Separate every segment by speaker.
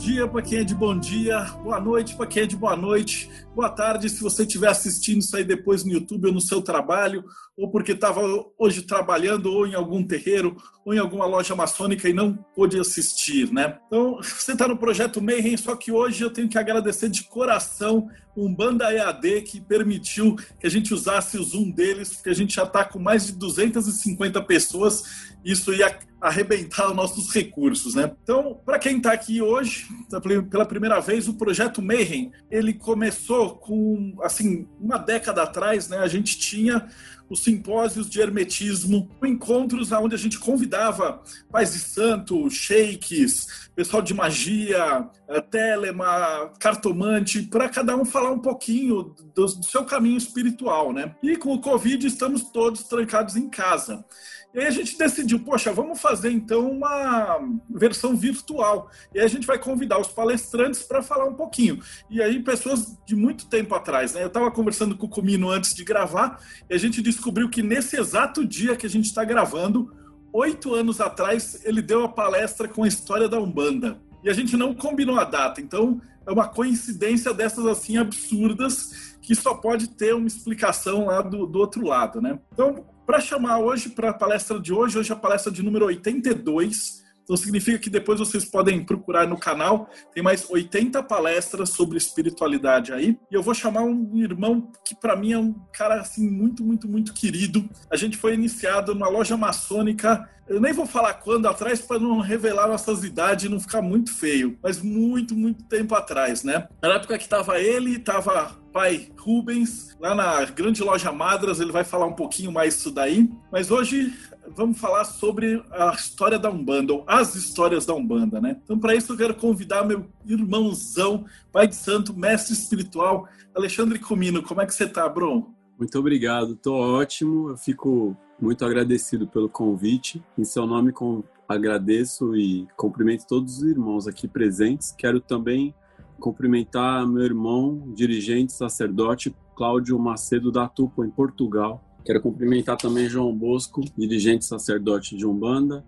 Speaker 1: dia para quem é de bom dia, boa noite para quem é de boa noite, boa tarde se você estiver assistindo isso aí depois no YouTube ou no seu trabalho, ou porque estava hoje trabalhando ou em algum terreiro ou em alguma loja maçônica e não pôde assistir, né? Então, você está no projeto Mayhem, só que hoje eu tenho que agradecer de coração um Banda EAD que permitiu que a gente usasse o Zoom deles, porque a gente já está com mais de 250 pessoas isso ia arrebentar os nossos recursos, né? Então, para quem está aqui hoje, tá pela primeira vez, o projeto Mayhem, ele começou com, assim, uma década atrás, né? A gente tinha os simpósios de hermetismo, encontros onde a gente convidava pais de santo, sheiks, pessoal de magia, eh, telema, cartomante, para cada um falar um pouquinho do, do seu caminho espiritual, né? E com o Covid estamos todos trancados em casa. E aí a gente decidiu, poxa, vamos fazer então uma versão virtual. E aí a gente vai convidar os palestrantes para falar um pouquinho. E aí pessoas de muito tempo atrás, né? Eu estava conversando com o Comino antes de gravar e a gente descobriu que nesse exato dia que a gente está gravando, oito anos atrás, ele deu a palestra com a história da Umbanda. E a gente não combinou a data, então é uma coincidência dessas assim absurdas que só pode ter uma explicação lá do, do outro lado, né? Então, para chamar hoje, para a palestra de hoje, hoje é a palestra de número 82. Então significa que depois vocês podem procurar no canal, tem mais 80 palestras sobre espiritualidade aí. E eu vou chamar um irmão que para mim é um cara assim muito, muito, muito querido. A gente foi iniciado numa loja maçônica eu nem vou falar quando atrás para não revelar nossas idades e não ficar muito feio, mas muito, muito tempo atrás, né? Na época que tava ele, tava pai Rubens, lá na grande loja Madras, ele vai falar um pouquinho mais disso daí. Mas hoje vamos falar sobre a história da Umbanda, ou as histórias da Umbanda, né? Então, para isso, eu quero convidar meu irmãozão, pai de santo, mestre espiritual, Alexandre Comino. Como é que você tá, Bron?
Speaker 2: Muito obrigado, tô ótimo. Eu fico muito agradecido pelo convite. Em seu nome, com, agradeço e cumprimento todos os irmãos aqui presentes. Quero também cumprimentar meu irmão, dirigente, sacerdote Cláudio Macedo da Tupa, em Portugal. Quero cumprimentar também João Bosco, dirigente sacerdote de Umbanda.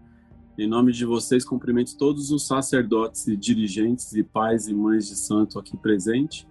Speaker 2: Em nome de vocês, cumprimento todos os sacerdotes e dirigentes e pais e mães de santo aqui presentes.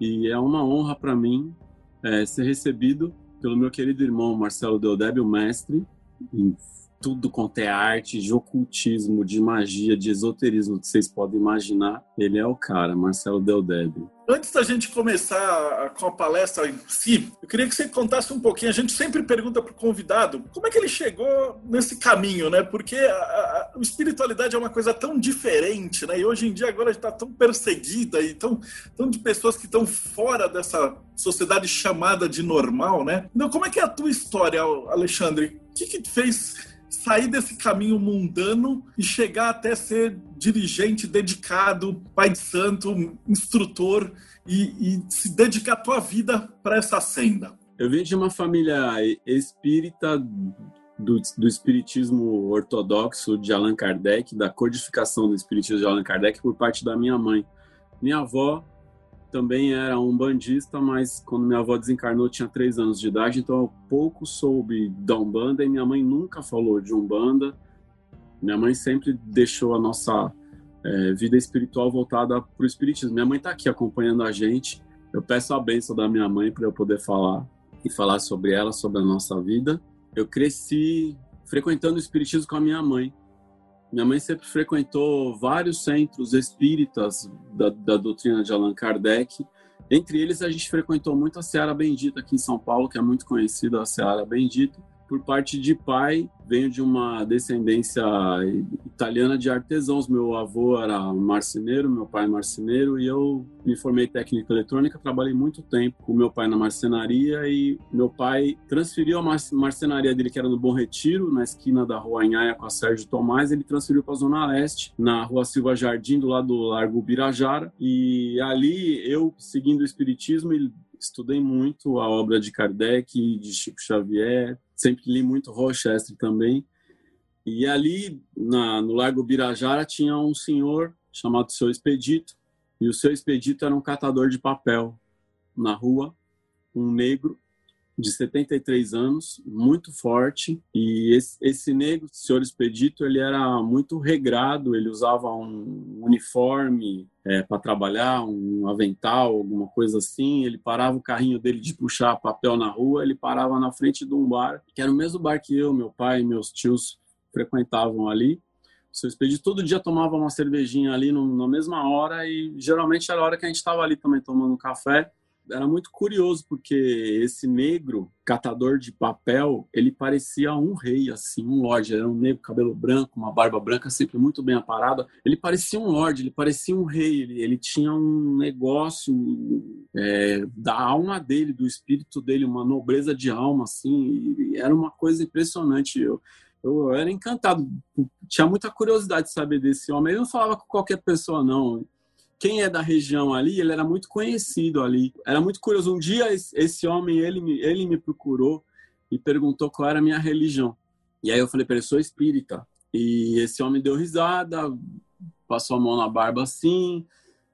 Speaker 2: E é uma honra para mim é, ser recebido pelo meu querido irmão Marcelo Deodébio, mestre em tudo quanto é arte, de ocultismo, de magia, de esoterismo que vocês podem imaginar. Ele é o cara, Marcelo Deodébio.
Speaker 1: Antes da gente começar com a palestra em si, eu queria que você contasse um pouquinho. A gente sempre pergunta para o convidado como é que ele chegou nesse caminho, né? Porque a, a, a espiritualidade é uma coisa tão diferente, né? E hoje em dia agora está tão perseguida e tão, tão de pessoas que estão fora dessa sociedade chamada de normal, né? Então, como é que é a tua história, Alexandre? O que, que fez sair desse caminho mundano e chegar até ser dirigente dedicado, pai de santo, instrutor e, e se dedicar a tua vida para essa senda?
Speaker 2: Eu vim de uma família espírita do, do, espiritismo ortodoxo de Allan Kardec, da codificação do espiritismo de Allan Kardec por parte da minha mãe. Minha avó também era um bandista, mas quando minha avó desencarnou tinha três anos de idade, então eu pouco soube da Umbanda e minha mãe nunca falou de Umbanda. Minha mãe sempre deixou a nossa é, vida espiritual voltada para o espiritismo. Minha mãe está aqui acompanhando a gente. Eu peço a bênção da minha mãe para eu poder falar e falar sobre ela, sobre a nossa vida. Eu cresci frequentando o espiritismo com a minha mãe. Minha mãe sempre frequentou vários centros espíritas da, da doutrina de Allan Kardec. Entre eles, a gente frequentou muito a Seara Bendita aqui em São Paulo, que é muito conhecida a Seara Bendita por parte de pai, venho de uma descendência italiana de artesãos. Meu avô era marceneiro, meu pai marceneiro, e eu me formei técnica eletrônica. Trabalhei muito tempo com meu pai na marcenaria e meu pai transferiu a marcenaria dele, que era no Bom Retiro, na esquina da Rua Anhaia com a Sérgio Tomás, ele transferiu para a Zona Leste, na Rua Silva Jardim, do lado do Largo Birajara. E ali, eu, seguindo o Espiritismo, estudei muito a obra de Kardec, de Chico Xavier, sempre li muito Rochester também. E ali, na, no Largo Birajara, tinha um senhor chamado Seu Expedito, e o Seu Expedito era um catador de papel na rua, um negro, de 73 anos, muito forte, e esse, esse negro, senhor Expedito, ele era muito regrado, ele usava um uniforme é, para trabalhar, um avental, alguma coisa assim, ele parava o carrinho dele de puxar papel na rua, ele parava na frente de um bar, que era o mesmo bar que eu, meu pai e meus tios frequentavam ali, o seu Expedito todo dia tomava uma cervejinha ali no, na mesma hora e geralmente era a hora que a gente estava ali também tomando café era muito curioso porque esse negro catador de papel ele parecia um rei assim um lorde. Era um negro cabelo branco uma barba branca sempre muito bem aparada. Ele parecia um lorde ele parecia um rei. Ele, ele tinha um negócio é, da alma dele do espírito dele uma nobreza de alma assim era uma coisa impressionante. Eu eu era encantado, tinha muita curiosidade de saber desse homem. Ele não falava com qualquer pessoa, não quem é da região ali, ele era muito conhecido ali. Era muito curioso. Um dia esse homem, ele me, ele me procurou e perguntou qual era a minha religião. E aí eu falei para ele, sou espírita. E esse homem deu risada, passou a mão na barba assim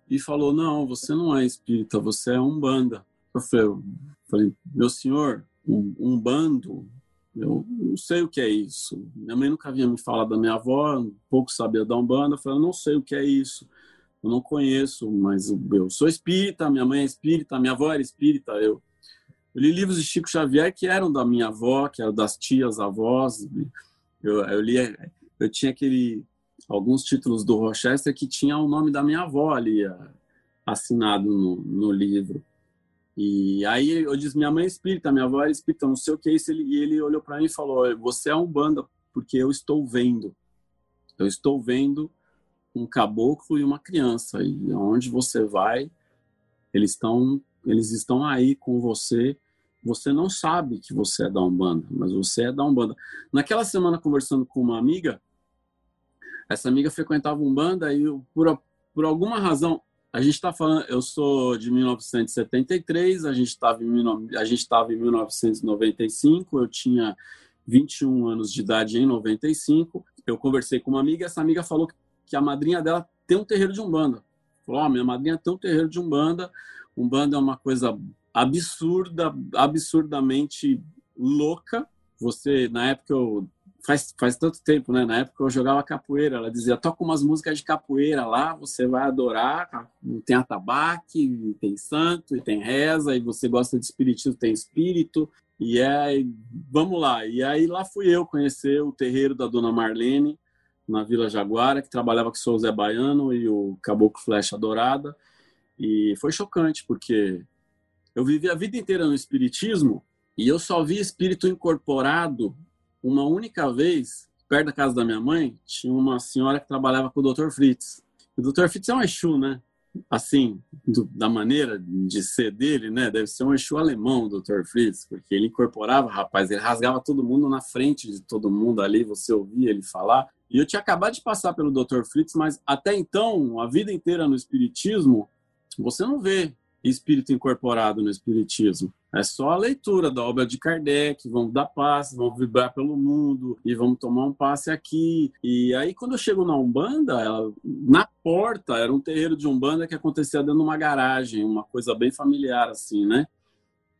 Speaker 2: e falou, não, você não é espírita, você é umbanda. Eu falei, eu falei meu senhor, um, um bando, eu não sei o que é isso. Minha mãe nunca havia me falado da minha avó, pouco sabia da Umbanda. Eu falei, eu não sei o que é isso eu não conheço, mas eu sou espírita, minha mãe é espírita, minha avó era espírita, eu, eu li livros de Chico Xavier que eram da minha avó, que eram das tias, avós, eu, eu li, eu tinha aquele, alguns títulos do Rochester que tinha o nome da minha avó ali assinado no, no livro. E aí eu disse, minha mãe é espírita, minha avó era espírita, não sei o que é isso. Ele, e ele olhou para mim e falou, você é um banda, porque eu estou vendo. Eu estou vendo um caboclo e uma criança. E aonde você vai, eles estão eles estão aí com você. Você não sabe que você é da Umbanda, mas você é da Umbanda. Naquela semana, conversando com uma amiga, essa amiga frequentava Umbanda e por, por alguma razão, a gente está falando, eu sou de 1973, a gente estava em, a gente estava em 1995, eu tinha 21 anos de idade em 95. Eu conversei com uma amiga, essa amiga falou que que a madrinha dela tem um terreiro de umbanda. Falou: oh, minha madrinha tem um terreiro de umbanda. Umbanda é uma coisa absurda, absurdamente louca. Você, na época, eu, faz, faz tanto tempo, né? Na época eu jogava capoeira. Ela dizia: toca umas músicas de capoeira lá, você vai adorar. Tem atabaque, tem santo, e tem reza, e você gosta de espiritismo, tem espírito. E é, vamos lá. E aí lá fui eu conhecer o terreiro da dona Marlene na Vila Jaguara, que trabalhava com o Zé Baiano e o Caboclo Flecha Dourada. E foi chocante, porque eu vivi a vida inteira no espiritismo e eu só vi espírito incorporado uma única vez, perto da casa da minha mãe, tinha uma senhora que trabalhava com o Dr. Fritz. O Dr. Fritz é um Exu, né? Assim, do, da maneira de ser dele, né? Deve ser um Exu alemão, o Dr. Fritz, porque ele incorporava, rapaz, ele rasgava todo mundo na frente de todo mundo ali, você ouvia ele falar. E eu tinha acabado de passar pelo Dr. Fritz, mas até então, a vida inteira no Espiritismo, você não vê espírito incorporado no Espiritismo. É só a leitura da obra de Kardec, vamos dar passe, vamos vibrar pelo mundo e vamos tomar um passe aqui. E aí, quando eu chego na Umbanda, ela, na porta era um terreiro de Umbanda que acontecia dentro de uma garagem, uma coisa bem familiar, assim, né?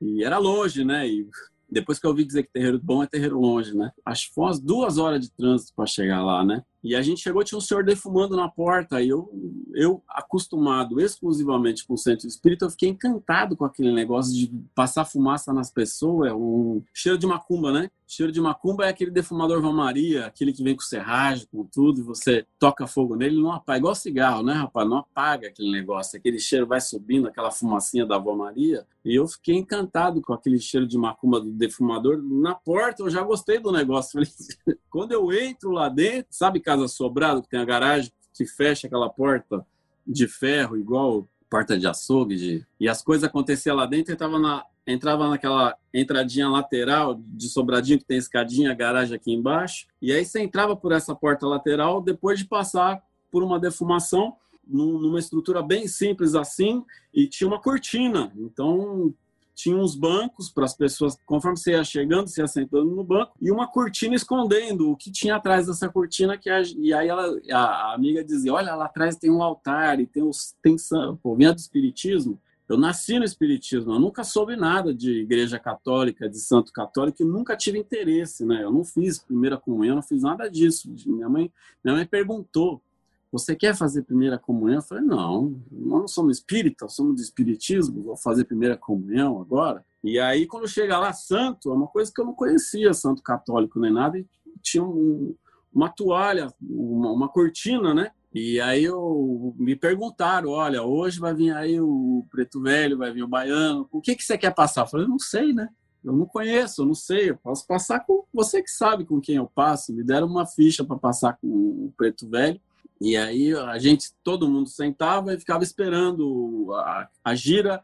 Speaker 2: E era longe, né? E depois que eu ouvi dizer que terreiro bom é terreiro longe, né? Foi umas duas horas de trânsito para chegar lá, né? E a gente chegou, tinha um senhor defumando na porta. E eu, eu acostumado exclusivamente com o centro espírita, eu fiquei encantado com aquele negócio de passar fumaça nas pessoas. É um cheiro de macumba, né? Cheiro de macumba é aquele defumador Vão Maria, aquele que vem com serragem, com tudo, e você toca fogo nele, não apaga. Igual cigarro, né, rapaz? Não apaga aquele negócio. Aquele cheiro vai subindo, aquela fumacinha da Vó Maria. E eu fiquei encantado com aquele cheiro de macumba do defumador. Na porta, eu já gostei do negócio. Quando eu entro lá dentro, sabe casa sobrado, que tem a garagem que fecha aquela porta de ferro, igual porta de açougue, de... e as coisas aconteciam lá dentro, eu tava na entrava naquela entradinha lateral de sobradinho que tem escadinha, garagem aqui embaixo, e aí você entrava por essa porta lateral depois de passar por uma defumação numa estrutura bem simples assim e tinha uma cortina. Então tinha uns bancos para as pessoas, conforme você ia chegando, você ia sentando no banco, e uma cortina escondendo o que tinha atrás dessa cortina. que a, E aí ela, a, a, amiga dizia: Olha, lá atrás tem um altar e tem, os, tem pô, vinha do Espiritismo. Eu nasci no Espiritismo, eu nunca soube nada de igreja católica, de santo católico, e nunca tive interesse, né? Eu não fiz primeira comunhão, não fiz nada disso. Minha mãe, minha mãe perguntou: você quer fazer primeira comunhão? Eu falei, não, nós não somos espíritas, somos do espiritismo, vou fazer primeira comunhão agora. E aí, quando chega lá, santo, é uma coisa que eu não conhecia, santo católico nem nada, e tinha um, uma toalha, uma, uma, cortina, né? E aí eu, me perguntaram, olha, hoje vai vir aí o preto velho, vai vir o baiano, o que, que você quer passar? Eu falei, não sei, né? Eu não conheço, eu não sei, eu posso passar com você que sabe com quem eu passo. Me deram uma ficha para passar com o preto velho. E aí a gente, todo mundo sentava e ficava esperando a, a gira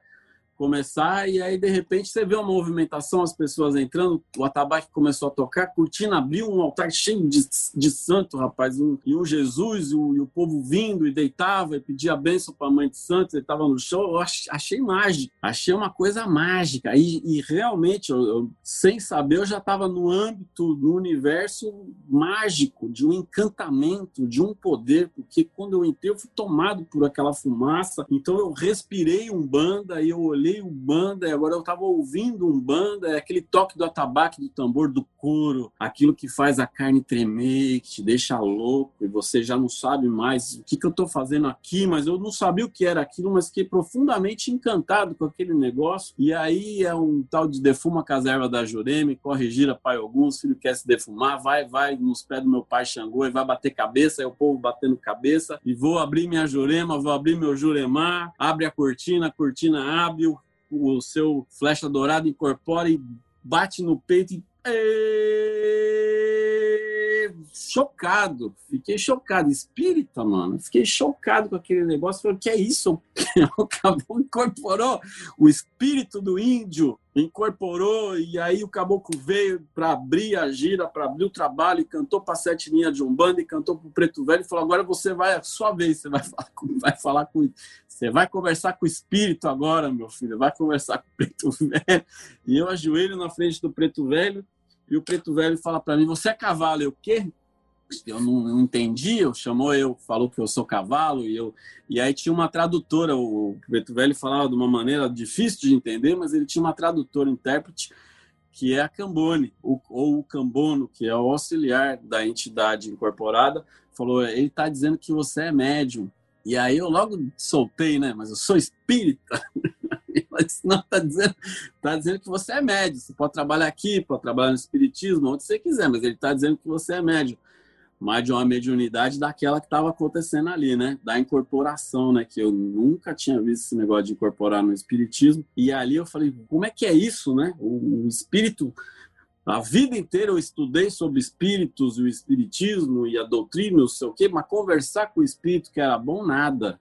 Speaker 2: começar e aí de repente você vê uma movimentação, as pessoas entrando, o atabaque começou a tocar, cortina abriu, um altar cheio de, de santo, rapaz, um, e um Jesus e o, e o, povo vindo e deitava e pedia bênção para a mãe de santos, ele estava no chão, eu achei, achei mágico, achei uma coisa mágica e, e realmente, eu, eu, sem saber, eu já estava no âmbito, no universo mágico, de um encantamento, de um poder, porque quando eu entrei eu fui tomado por aquela fumaça, então eu respirei um banda e eu olhei olhei o banda e agora eu estava ouvindo um banda, é aquele toque do atabaque, do tambor, do couro, aquilo que faz a carne tremer, que te deixa louco e você já não sabe mais o que, que eu estou fazendo aqui, mas eu não sabia o que era aquilo, mas fiquei profundamente encantado com aquele negócio. E aí é um tal de defuma caserva da Jureme, corre, gira, pai alguns, filho quer se defumar, vai, vai nos pés do meu pai Xangô e vai bater cabeça, aí o povo batendo cabeça, e vou abrir minha Jurema, vou abrir meu Juremar, abre a cortina, a cortina abre, o seu flecha dourada incorpora e bate no peito e. Chocado, fiquei chocado. Espírita, mano, fiquei chocado com aquele negócio. Falei, que é isso? O caboclo incorporou o espírito do índio, incorporou, e aí o caboclo veio para abrir a gira, para abrir o trabalho, e cantou para sete linhas de Umbanda, e cantou para o Preto Velho, e falou: agora você vai, é a sua vez, você vai falar com, vai falar com você vai conversar com o espírito agora, meu filho. Vai conversar com o preto velho. E eu ajoelho na frente do preto velho. E o preto velho fala para mim: Você é cavalo? Eu, o quê? Eu não, não, entendi. Eu chamou eu, falou que eu sou cavalo. E, eu, e aí tinha uma tradutora. O preto velho falava de uma maneira difícil de entender, mas ele tinha uma tradutora, intérprete, que é a Cambone, ou o Cambono, que é o auxiliar da entidade incorporada. Falou: Ele está dizendo que você é médium. E aí eu logo soltei, né? Mas eu sou espírita. Mas não, tá dizendo, tá dizendo que você é médio. Você pode trabalhar aqui, pode trabalhar no espiritismo, onde você quiser, mas ele está dizendo que você é médio. Mas de uma mediunidade daquela que estava acontecendo ali, né? Da incorporação, né? Que eu nunca tinha visto esse negócio de incorporar no espiritismo. E ali eu falei, como é que é isso, né? O, o espírito a vida inteira eu estudei sobre espíritos e o espiritismo e a doutrina, não sei o quê, mas conversar com o espírito que era bom, nada.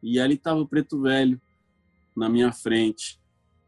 Speaker 2: E ali estava o preto velho na minha frente,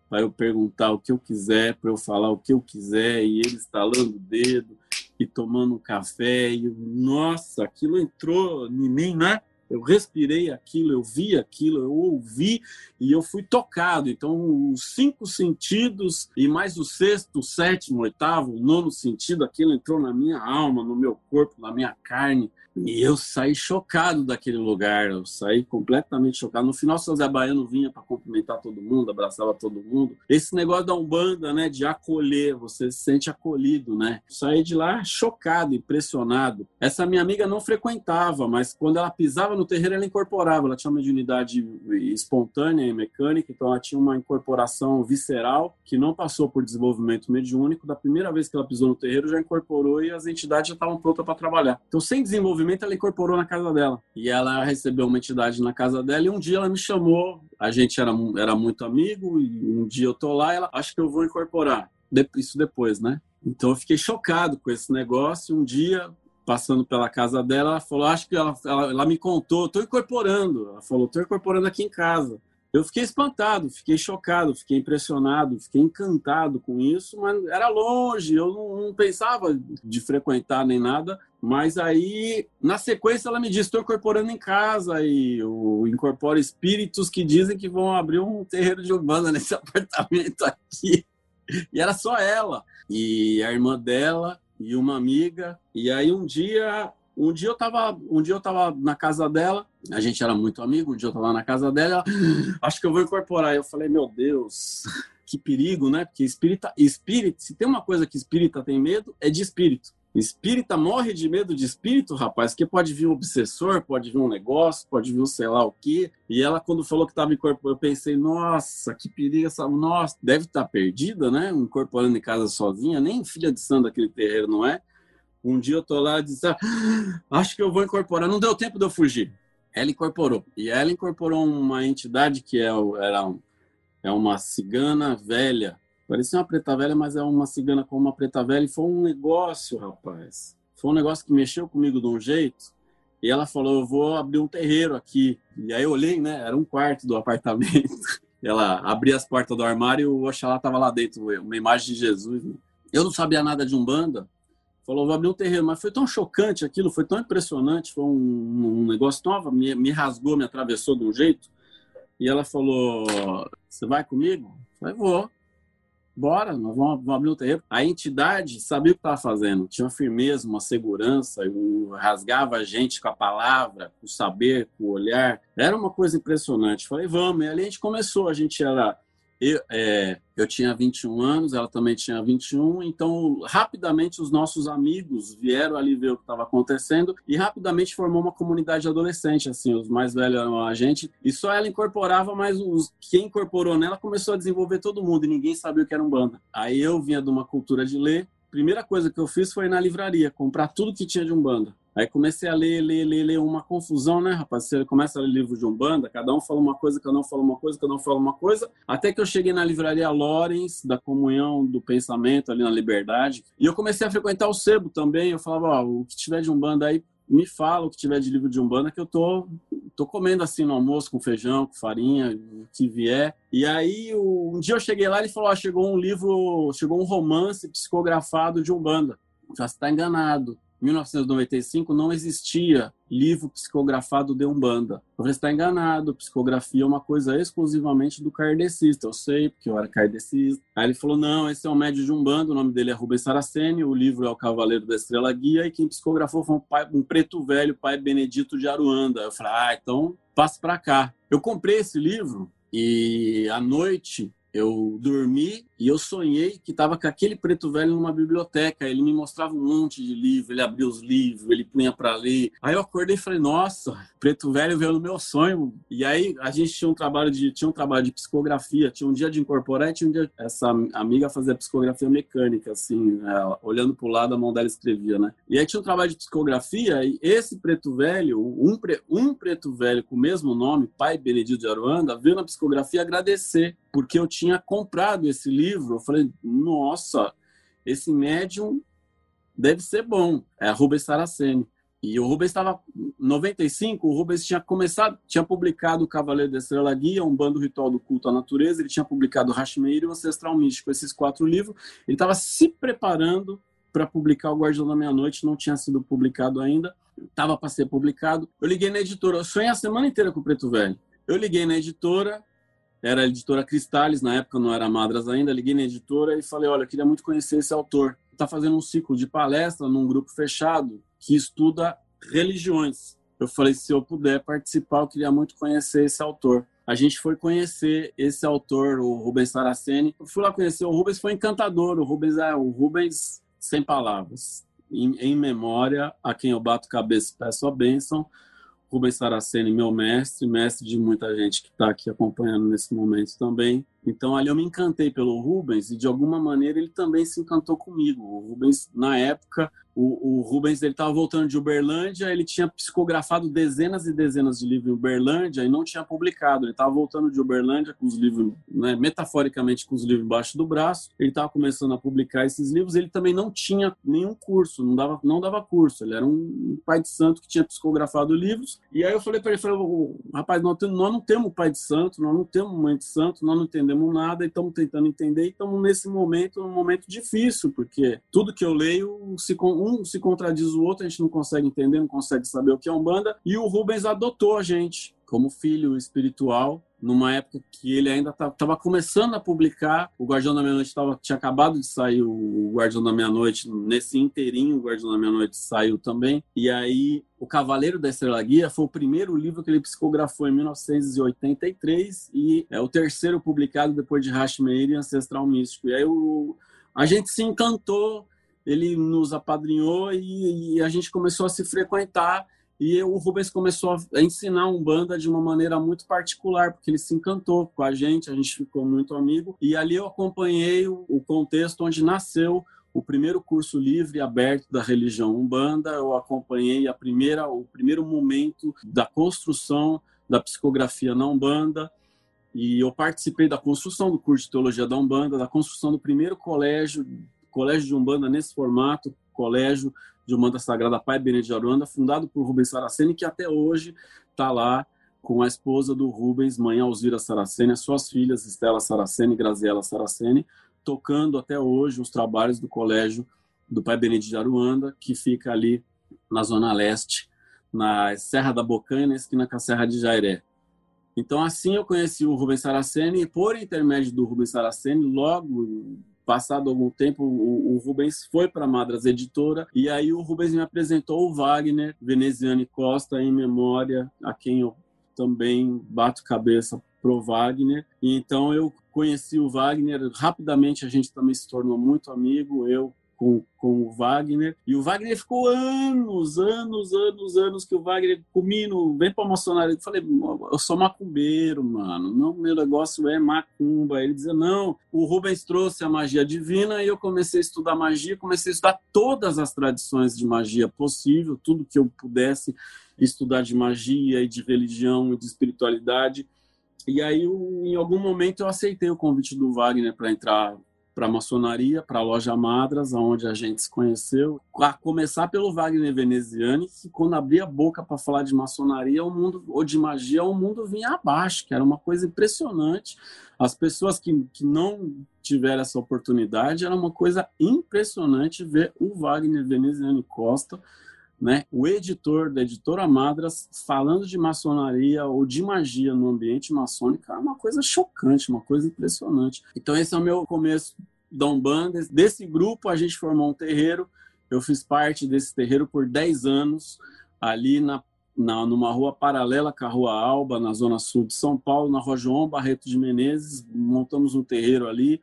Speaker 2: para eu perguntar o que eu quiser, para eu falar o que eu quiser, e ele estalando o dedo e tomando um café. E nossa, aquilo entrou em mim, né? eu respirei aquilo, eu vi aquilo, eu ouvi e eu fui tocado. Então, os cinco sentidos e mais o sexto, o sétimo, o oitavo, o nono sentido, aquilo entrou na minha alma, no meu corpo, na minha carne. E eu saí chocado daquele lugar, eu saí completamente chocado. No final, o seu Zé Baiano vinha para cumprimentar todo mundo, abraçava todo mundo. Esse negócio da Umbanda, né, de acolher, você se sente acolhido, né? Saí de lá chocado, impressionado. Essa minha amiga não frequentava, mas quando ela pisava no terreiro, ela incorporava. Ela tinha uma mediunidade espontânea e mecânica, então ela tinha uma incorporação visceral que não passou por desenvolvimento mediúnico. Da primeira vez que ela pisou no terreiro, já incorporou e as entidades já estavam prontas para trabalhar. Então, sem desenvolvimento movimento ela incorporou na casa dela. E ela recebeu uma entidade na casa dela e um dia ela me chamou. A gente era, era muito amigo e um dia eu tô lá e ela, acho que eu vou incorporar. Isso depois, né? Então eu fiquei chocado com esse negócio. Um dia, passando pela casa dela, ela falou, acho que ela, ela, ela me contou, tô incorporando. Ela falou, tô incorporando aqui em casa. Eu fiquei espantado, fiquei chocado, fiquei impressionado, fiquei encantado com isso, mas era longe, eu não, não pensava de frequentar nem nada. Mas aí, na sequência, ela me disse: estou incorporando em casa e eu incorporo espíritos que dizem que vão abrir um terreiro de urbana nesse apartamento aqui. E era só ela, e a irmã dela, e uma amiga. E aí, um dia, um dia eu tava, um dia eu tava na casa dela, a gente era muito amigo, um dia eu tava na casa dela, acho que eu vou incorporar. Eu falei, meu Deus, que perigo, né? Porque espírita, espírito, se tem uma coisa que espírita tem medo, é de espírito. Espírita morre de medo de espírito, rapaz, que pode vir um obsessor, pode vir um negócio, pode vir um sei lá o quê. E ela, quando falou que estava incorporando, eu pensei, nossa, que perigo essa. Nossa, deve estar tá perdida, né? Incorporando em casa sozinha, nem filha de santo daquele terreiro, não é? Um dia eu tô lá e disse, ah, acho que eu vou incorporar. Não deu tempo de eu fugir. Ela incorporou. E ela incorporou uma entidade que é, era um, é uma cigana velha. Parecia uma preta velha, mas é uma cigana com uma preta velha. E foi um negócio, rapaz. Foi um negócio que mexeu comigo de um jeito. E ela falou, eu vou abrir um terreiro aqui. E aí eu olhei, né? Era um quarto do apartamento. ela abria as portas do armário e o Oxalá estava lá dentro, uma imagem de Jesus. Né? Eu não sabia nada de Umbanda, falou, vou abrir um terreno. Mas foi tão chocante aquilo, foi tão impressionante, foi um, um negócio tão... Me, me rasgou, me atravessou de um jeito. E ela falou, você vai comigo? Eu falei, vou. Bora, nós vamos, vamos abrir um terreno. A entidade sabia o que estava fazendo, tinha uma firmeza, uma segurança, rasgava a gente com a palavra, com o saber, com o olhar. Era uma coisa impressionante. Falei, vamos. E ali a gente começou, a gente era eu, é, eu tinha 21 anos, ela também tinha 21, então rapidamente os nossos amigos vieram ali ver o que estava acontecendo e rapidamente formou uma comunidade adolescente, assim, os mais velhos eram a gente, e só ela incorporava, mas os, quem incorporou nela começou a desenvolver todo mundo e ninguém sabia o que era um banda. Aí eu vinha de uma cultura de ler, primeira coisa que eu fiz foi ir na livraria, comprar tudo que tinha de Umbanda. Aí comecei a ler, ler, ler, ler, uma confusão, né, rapaz? Você começa a ler livro de Umbanda, cada um fala uma coisa, cada um fala uma coisa, cada um fala uma coisa, até que eu cheguei na livraria Lorenz, da Comunhão do Pensamento, ali na Liberdade, e eu comecei a frequentar o sebo também, eu falava, ó, o que tiver de Umbanda aí, me fala o que tiver de livro de Umbanda, que eu tô, tô comendo assim no almoço, com feijão, com farinha, o que vier. E aí, um dia eu cheguei lá ele falou, ó, chegou um livro, chegou um romance psicografado de Umbanda. Já está enganado 1995 não existia livro psicografado de Umbanda. Você está enganado, psicografia é uma coisa exclusivamente do kardecista. Eu sei, porque eu era kardecista. Aí ele falou, não, esse é um médio de Umbanda, o nome dele é Rubens Saraceni, o livro é O Cavaleiro da Estrela Guia, e quem psicografou foi um, pai, um preto velho, pai Benedito de Aruanda. Eu falei, ah, então passe para cá. Eu comprei esse livro e à noite eu dormi e eu sonhei que estava com aquele preto velho numa biblioteca. Ele me mostrava um monte de livro, ele abria os livros, ele punha para ler. Aí eu acordei e falei: "Nossa, preto velho veio no meu sonho". E aí a gente tinha um trabalho de tinha um trabalho de psicografia, tinha um dia de incorporar e tinha um dia essa amiga fazia psicografia mecânica assim, ela, olhando para o lado a mão dela escrevia, né? E aí tinha um trabalho de psicografia e esse preto velho, um, pre, um preto velho com o mesmo nome, pai Benedito de Aruanda, veio na psicografia agradecer porque eu tinha comprado esse livro eu falei, nossa, esse médium deve ser bom. É Rubens Saraceni. E o Rubens estava 95, o Rubens tinha começado, tinha publicado o Cavaleiro da Estrela Guia, um bando ritual do culto à natureza, ele tinha publicado o Hashmeir e o Ancestral Místico, esses quatro livros. Ele estava se preparando para publicar o Guardião da Meia-Noite, não tinha sido publicado ainda, estava para ser publicado. Eu liguei na editora, eu sonhei a semana inteira com o Preto Velho. Eu liguei na editora, era a editora Cristales, na época não era Madras ainda, liguei na editora e falei, olha, eu queria muito conhecer esse autor. Está fazendo um ciclo de palestra num grupo fechado que estuda religiões. Eu falei, se eu puder participar, eu queria muito conhecer esse autor. A gente foi conhecer esse autor, o Rubens Saraceni. Eu fui lá conhecer, o Rubens foi encantador, o Rubens é o Rubens sem palavras. Em, em memória a quem eu bato cabeça peço a bênção, Rubens Saraceni, meu mestre, mestre de muita gente que está aqui acompanhando nesse momento também. Então ali eu me encantei pelo Rubens e de alguma maneira ele também se encantou comigo. O Rubens, na época, o, o Rubens ele estava voltando de Uberlândia, ele tinha psicografado dezenas e dezenas de livros em Uberlândia e não tinha publicado. Ele estava voltando de Uberlândia com os livros, né, metaforicamente com os livros embaixo do braço. Ele estava começando a publicar esses livros. Ele também não tinha nenhum curso, não dava, não dava curso. Ele era um pai de santo que tinha psicografado livros. E aí eu falei para ele, falei, rapaz, nós, nós não temos pai de santo, nós não temos mãe de santo, nós não entendemos nada e estamos tentando entender. E estamos nesse momento, um momento difícil, porque tudo que eu leio se um se contradiz o outro, a gente não consegue entender, não consegue saber o que é Umbanda. E o Rubens adotou a gente como filho espiritual numa época que ele ainda estava começando a publicar. O Guardião da Meia-Noite tinha acabado de sair o Guardião da Meia-Noite, nesse inteirinho o Guardião da Meia-Noite saiu também. E aí o Cavaleiro da Estrela Guia foi o primeiro livro que ele psicografou em 1983 e é o terceiro publicado depois de Hashmeir e Ancestral Místico. E aí o, a gente se encantou ele nos apadrinhou e, e, a gente começou a se frequentar e o Rubens começou a ensinar um banda de uma maneira muito particular, porque ele se encantou com a gente, a gente ficou muito amigo. E ali eu acompanhei o, o contexto onde nasceu o primeiro curso livre aberto da religião Umbanda, eu acompanhei a primeira, o primeiro momento da construção da psicografia na Umbanda, e eu participei da construção do curso de teologia da Umbanda, da construção do primeiro colégio colégio de Umbanda nesse formato, colégio de Umbanda Sagrada Pai Benedito de Aruanda, fundado por Rubens Saraceni, que até hoje está lá com a esposa do Rubens, mãe Alzira Saraceni, as suas filhas Estela Saraceni e Graziela Saraceni, tocando até hoje os trabalhos do colégio do Pai Benedito de Aruanda, que fica ali na zona leste, na Serra da Bocanha, na esquina com a Serra de Jairé. Então, assim eu conheci o Rubens Saraceni e, por intermédio do Rubens Saraceni, logo Passado algum tempo, o, o Rubens foi para Madras Editora e aí o Rubens me apresentou o Wagner Veneziane Costa em memória, a quem eu também bato cabeça pro Wagner. E então eu conheci o Wagner, rapidamente a gente também se tornou muito amigo, eu com, com o Wagner. E o Wagner ficou anos, anos, anos, anos que o Wagner comigo, vem pra maçonaria. Eu falei, eu sou macumbeiro, mano. Não, meu negócio é macumba. Ele dizia, não, o Rubens trouxe a magia divina e eu comecei a estudar magia, comecei a estudar todas as tradições de magia possível, tudo que eu pudesse estudar de magia e de religião e de espiritualidade. E aí, em algum momento, eu aceitei o convite do Wagner para entrar para a maçonaria, para a loja Madras, onde a gente se conheceu. A começar pelo Wagner Veneziani, que quando abria a boca para falar de maçonaria o mundo, ou de magia, o mundo vinha abaixo, que era uma coisa impressionante. As pessoas que, que não tiveram essa oportunidade, era uma coisa impressionante ver o Wagner Veneziani Costa, né, o editor da editora Madras falando de maçonaria ou de magia no ambiente maçônico é uma coisa chocante, uma coisa impressionante. Então esse é o meu começo da Umbanda. Desse grupo a gente formou um terreiro. Eu fiz parte desse terreiro por 10 anos, ali na, na, numa rua paralela com a Rua Alba, na zona sul de São Paulo, na Rua João Barreto de Menezes. Montamos um terreiro ali,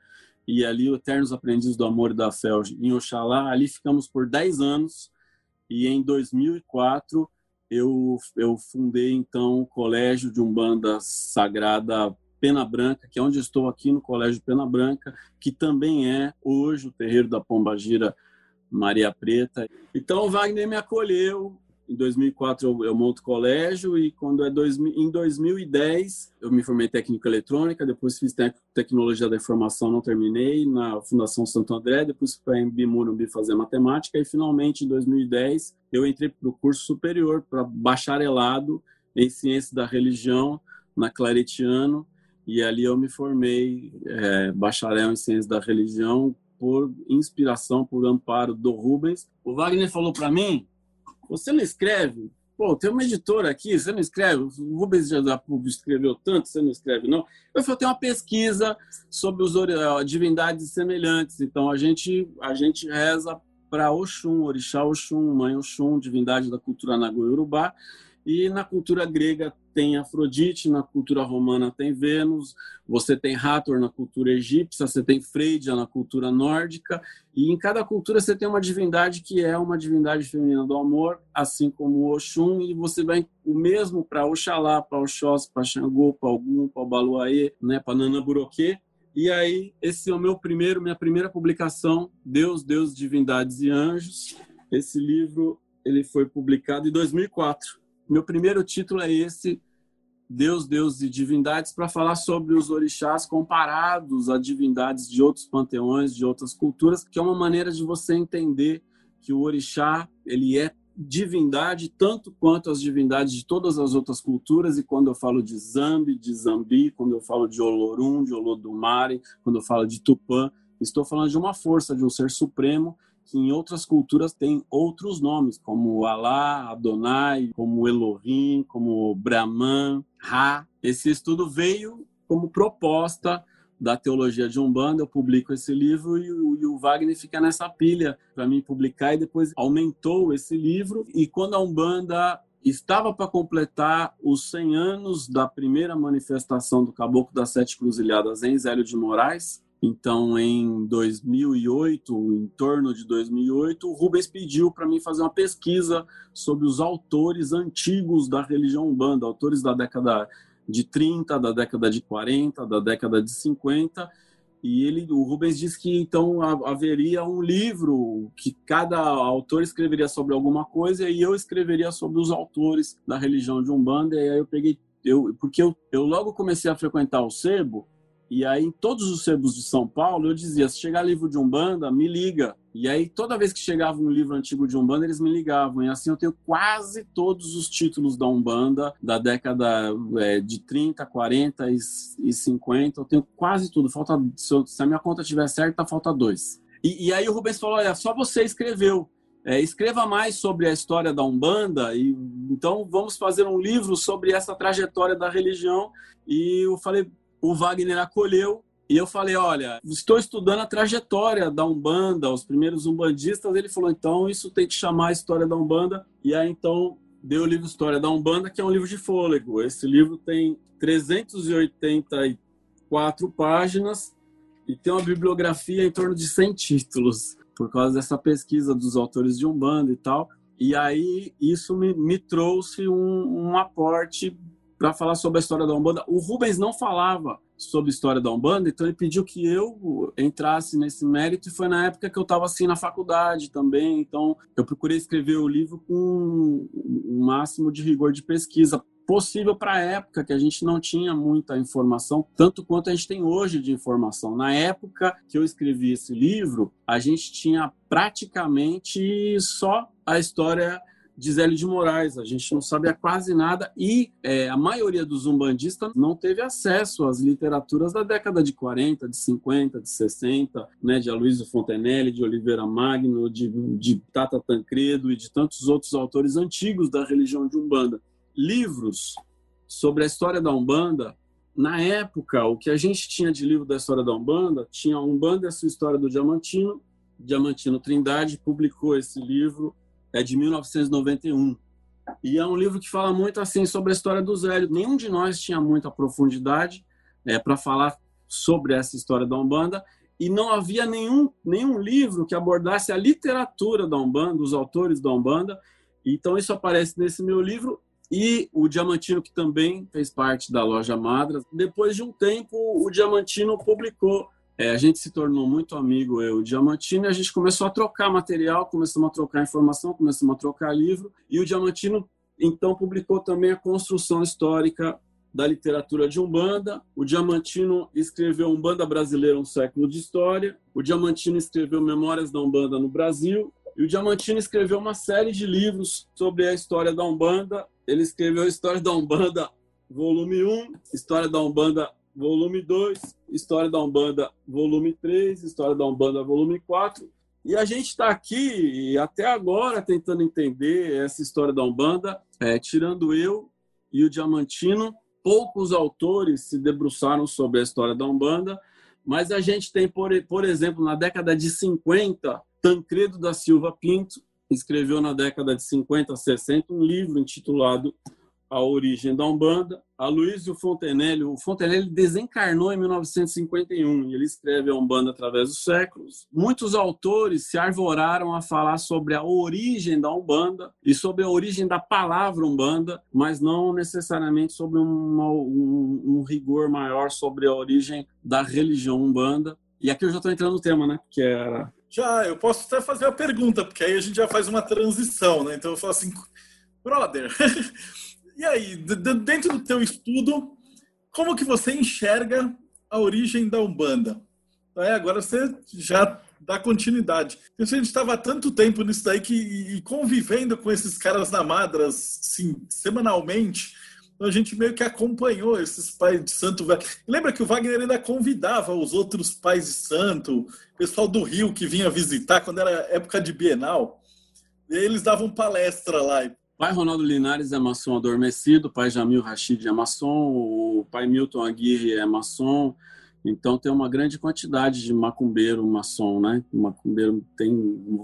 Speaker 2: e ali o Eternos Aprendizes do Amor e da Fé em Oxalá. Ali ficamos por 10 anos, e em 2004 eu, eu fundei então o Colégio de Umbanda Sagrada Pena Branca, que é onde estou aqui no Colégio Pena Branca, que também é hoje o terreiro da Pombagira Maria Preta. Então o Wagner me acolheu. Em 2004 eu, monto colégio e quando é em 2010 eu me formei em técnica eletrônica, depois fiz tec, tecnologia da informação, não terminei na Fundação Santo André, depois fui para Embi Morumbi fazer matemática e finalmente em 2010 eu entrei para o curso superior para bacharelado em ciência da religião na Claretiano e ali eu me formei é, bacharel em ciência da religião por inspiração, por amparo do Rubens. O Wagner falou para mim: você não escreve? Pô, tem uma editora aqui, você não escreve? O Rubens já escreveu tanto, você não escreve, não? Eu falei, tem uma pesquisa sobre os divindades semelhantes. Então, a gente, a gente reza para Oxum, Orixá Oxum, Mãe Oxum, divindade da cultura Nagô-Urubá, e na cultura grega tem Afrodite, na cultura romana tem Vênus, você tem Hathor na cultura egípcia, você tem Freidia na cultura nórdica, e em cada cultura você tem uma divindade que é uma divindade feminina do amor, assim como Oxum, e você vai o mesmo para Oxalá, para Oxós, para Xangô, para Ogum, para Baluaê, né, para Nanaburoquê. E aí, esse é o meu primeiro, minha primeira publicação, Deus, Deus, Divindades e Anjos, Esse livro ele foi publicado em 2004. Meu primeiro título é esse, Deus, Deus e Divindades, para falar sobre os orixás comparados a divindades de outros panteões, de outras culturas, que é uma maneira de você entender que o orixá ele é divindade tanto quanto as divindades de todas as outras culturas e quando eu falo de Zambi, de Zambi, quando eu falo de Olorum, de Olodumare, quando eu falo de Tupã, estou falando de uma força, de um ser supremo que em outras culturas tem outros nomes, como Alá, Adonai, como Elohim, como Brahman, Ra. Esse estudo veio como proposta da teologia de Umbanda, eu publico esse livro e o, e o Wagner fica nessa pilha para mim publicar e depois aumentou esse livro e quando a Umbanda estava para completar os 100 anos da primeira manifestação do Caboclo das Sete Cruzilhadas em Zélio de Moraes, então, em 2008, em torno de 2008, o Rubens pediu para mim fazer uma pesquisa sobre os autores antigos da religião umbanda, autores da década de 30, da década de 40, da década de 50. E ele, o Rubens disse que então haveria um livro que cada autor escreveria sobre alguma coisa e eu escreveria sobre os autores da religião de Umbanda. E aí eu peguei, eu, porque eu, eu logo comecei a frequentar o sebo e aí, em todos os sebos de São Paulo, eu dizia: se chegar livro de Umbanda, me liga. E aí, toda vez que chegava um livro antigo de Umbanda, eles me ligavam. E assim, eu tenho quase todos os títulos da Umbanda, da década é, de 30, 40 e 50. Eu tenho quase tudo. Falta, se, eu, se a minha conta estiver certa, falta dois. E, e aí, o Rubens falou: olha, só você escreveu. É, escreva mais sobre a história da Umbanda e então vamos fazer um livro sobre essa trajetória da religião e eu falei o Wagner acolheu e eu falei, olha, estou estudando a trajetória da Umbanda, os primeiros umbandistas. Ele falou, então isso tem que chamar a história da Umbanda. E aí então deu o livro História da Umbanda, que é um livro de fôlego. Esse livro tem 384 páginas e tem uma bibliografia em torno de 100 títulos, por causa dessa pesquisa dos autores de Umbanda e tal. E aí isso me, me trouxe um, um aporte para falar sobre a história da Umbanda. O Rubens não falava sobre a história da Umbanda, então ele pediu que eu entrasse nesse mérito e foi na época que eu estava assim na faculdade também, então eu procurei escrever o livro com o máximo de rigor de pesquisa possível para a época que a gente não tinha muita informação, tanto quanto a gente tem hoje de informação. Na época que eu escrevi esse livro, a gente tinha praticamente só a história Zélio de Moraes. A gente não sabia quase nada e é, a maioria dos umbandistas não teve acesso às literaturas da década de 40, de 50, de 60, né, de Aloysio Fontenelle, de Oliveira Magno, de, de Tata Tancredo e de tantos outros autores antigos da religião de Umbanda. Livros sobre a história da Umbanda na época, o que a gente tinha de livro da história da Umbanda, tinha Umbanda e a sua história do Diamantino. Diamantino Trindade publicou esse livro é de 1991. E é um livro que fala muito assim sobre a história do Zélio. Nenhum de nós tinha muita profundidade é, para falar sobre essa história da Umbanda e não havia nenhum, nenhum livro que abordasse a literatura da Umbanda, os autores da Umbanda. Então isso aparece nesse meu livro e o Diamantino que também fez parte da loja Madras. Depois de um tempo, o Diamantino publicou é, a gente se tornou muito amigo, eu, o Diamantino, e a gente começou a trocar material, começamos a trocar informação, começamos a trocar livro, e o Diamantino, então, publicou também a construção histórica da literatura de Umbanda. O Diamantino escreveu Umbanda Brasileira, um século de história. O Diamantino escreveu Memórias da Umbanda no Brasil. E o Diamantino escreveu uma série de livros sobre a história da Umbanda. Ele escreveu História da Umbanda, volume 1, História da Umbanda, volume 2, História da Umbanda, volume 3, História da Umbanda, volume 4. E a gente está aqui, até agora, tentando entender essa história da Umbanda, é, tirando eu e o Diamantino. Poucos autores se debruçaram sobre a história da Umbanda, mas a gente tem, por, por exemplo, na década de 50, Tancredo da Silva Pinto escreveu na década de 50, 60 um livro intitulado a origem da Umbanda. A Luísio Fontenelle, o Fontenelle desencarnou em 1951 e ele escreve a Umbanda através dos séculos. Muitos autores se arvoraram a falar sobre a origem da Umbanda e sobre a origem da palavra Umbanda, mas não necessariamente sobre um, um rigor maior sobre a origem da religião Umbanda. E aqui eu já estou entrando no tema, né? Que era
Speaker 1: Já, eu posso até fazer a pergunta, porque aí a gente já faz uma transição, né? Então eu falo assim, brother, e aí, dentro do teu estudo, como que você enxerga a origem da Umbanda? É, agora você já dá continuidade. a gente estava há tanto tempo nisso daí que, e convivendo com esses caras na Madras, semanalmente, a gente meio que acompanhou esses pais de santo. Lembra que o Wagner ainda convidava os outros pais de santo, pessoal do Rio que vinha visitar quando era época de Bienal, e eles davam palestra lá.
Speaker 2: Pai Ronaldo Linares é maçom adormecido, pai Jamil Rachid é maçom, o pai Milton Aguirre é maçom, então tem uma grande quantidade de macumbeiro maçom, né? Macumbeiro tem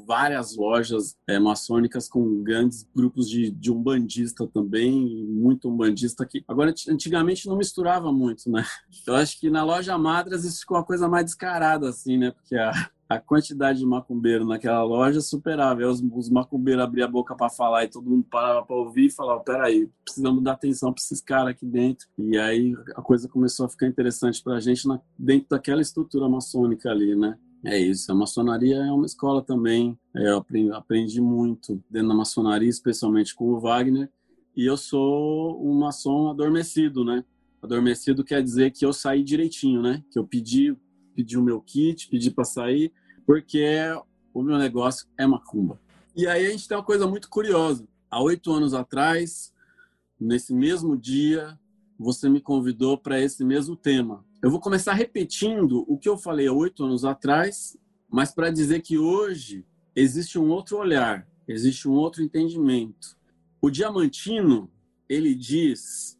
Speaker 2: várias lojas é, maçônicas com grandes grupos de, de umbandista também, muito umbandista aqui. Agora, antigamente não misturava muito, né? Eu acho que na loja Madras isso ficou uma coisa mais descarada, assim, né? Porque a, a quantidade de macumbeiro naquela loja superava. Os, os macumbeiros abriam a boca para falar e todo mundo parava para ouvir e falava: peraí, precisamos dar atenção para esses caras aqui dentro. E aí a coisa começou a ficar interessante para a gente na, dentro daquela estrutura maçônica ali, né? É isso, a maçonaria é uma escola também. É, eu aprendi, aprendi muito dentro da maçonaria, especialmente com o Wagner. E eu sou um maçom adormecido, né? Adormecido quer dizer que eu saí direitinho, né? Que eu pedi, pedi o meu kit, pedi para sair, porque o meu negócio é macumba. E aí a gente tem uma coisa muito curiosa. Há oito anos atrás, nesse mesmo dia, você me convidou para esse mesmo tema. Eu vou começar repetindo o que eu falei há oito anos atrás, mas para dizer que hoje existe um outro olhar, existe um outro entendimento. O Diamantino, ele diz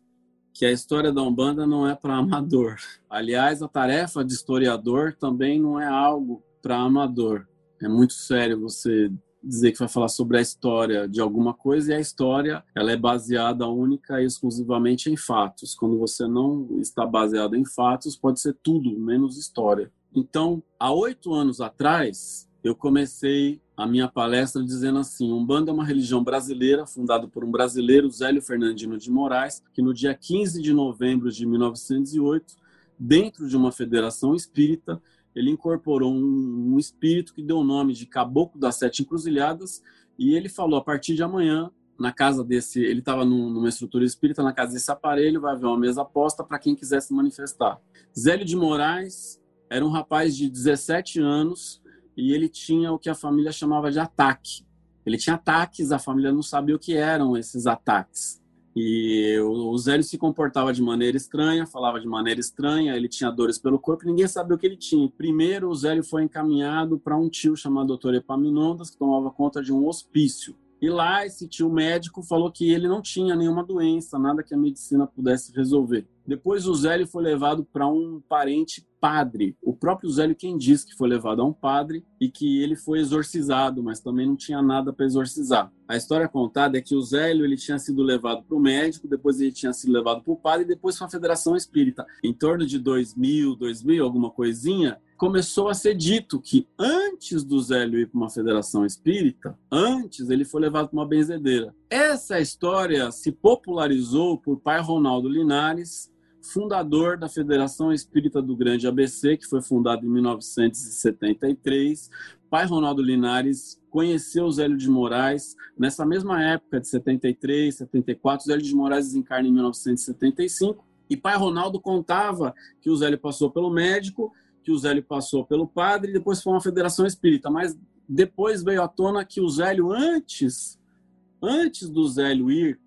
Speaker 2: que a história da Umbanda não é para amador. Aliás, a tarefa de historiador também não é algo para amador. É muito sério você dizer que vai falar sobre a história de alguma coisa e a história ela é baseada única e exclusivamente em fatos. Quando você não está baseado em fatos, pode ser tudo menos história. Então, há oito anos atrás, eu comecei a minha palestra dizendo assim: Umbanda é uma religião brasileira fundada por um brasileiro, Zélio Fernandino de Moraes, que no dia 15 de novembro de 1908, dentro de uma federação espírita, ele incorporou um, um espírito que deu o nome de Caboclo das Sete Encruzilhadas e ele falou, a partir de amanhã, na casa desse, ele estava numa estrutura espírita, na casa desse aparelho, vai haver uma mesa posta para quem quiser se manifestar. Zélio de Moraes era um rapaz de 17 anos e ele tinha o que a família chamava de ataque. Ele tinha ataques, a família não sabia o que eram esses ataques. E o Zélio se comportava de maneira estranha, falava de maneira estranha, ele tinha dores pelo corpo, ninguém sabia o que ele tinha. Primeiro, o Zélio foi encaminhado para um tio chamado Dr. Epaminondas, que tomava conta de um hospício. E lá, esse tio médico falou que ele não tinha nenhuma doença, nada que a medicina pudesse resolver. Depois, o Zélio foi levado para um parente padre. O próprio Zélio quem diz que foi levado a um padre e que ele foi exorcizado, mas também não tinha nada para exorcizar. A história contada é que o Zélio ele tinha sido levado para o médico, depois ele tinha sido levado para o padre e depois para a Federação Espírita. Em torno de 2000, 2000, alguma coisinha, começou a ser dito que antes do Zélio ir para uma federação espírita, antes ele foi levado para uma benzedeira. Essa história se popularizou por pai Ronaldo Linares, fundador da Federação Espírita do Grande ABC, que foi fundada em 1973. Pai Ronaldo Linares conheceu Zélio de Moraes nessa mesma época de 73, 74. Zélio de Moraes desencarna em 1975. E pai Ronaldo contava que o Zélio passou pelo médico, que o Zélio passou pelo padre e depois foi uma federação espírita. Mas depois veio à tona que o Zélio, antes, antes do Zélio ir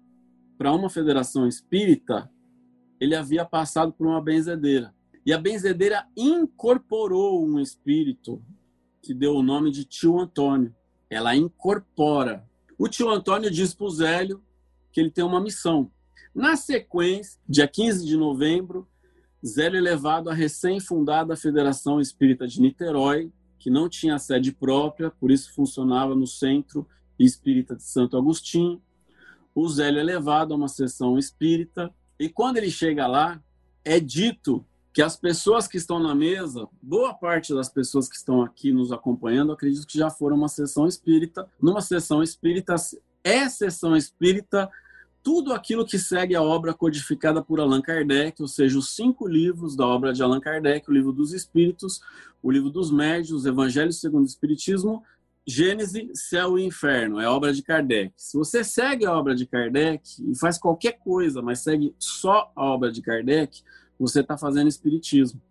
Speaker 2: para uma federação espírita, ele havia passado por uma benzedeira. E a benzedeira incorporou um espírito que deu o nome de tio Antônio. Ela incorpora. O tio Antônio diz para o Zélio que ele tem uma missão. Na sequência, dia 15 de novembro, Zélio é levado à recém-fundada Federação Espírita de Niterói, que não tinha sede própria, por isso funcionava no Centro Espírita de Santo Agostinho. O Zélio é levado a uma sessão espírita e quando ele chega lá, é dito que as pessoas que estão na mesa, boa parte das pessoas que estão aqui nos acompanhando, acredito que já foram uma sessão espírita. Numa sessão espírita, é sessão espírita tudo aquilo que segue a obra codificada por Allan Kardec, ou seja, os cinco livros da obra de Allan Kardec, o livro dos Espíritos, o livro dos Médios, Evangelho segundo o Espiritismo, Gênese, Céu e Inferno, é obra de Kardec. Se você segue a obra de Kardec e faz qualquer coisa, mas segue só a obra de Kardec, você está fazendo Espiritismo.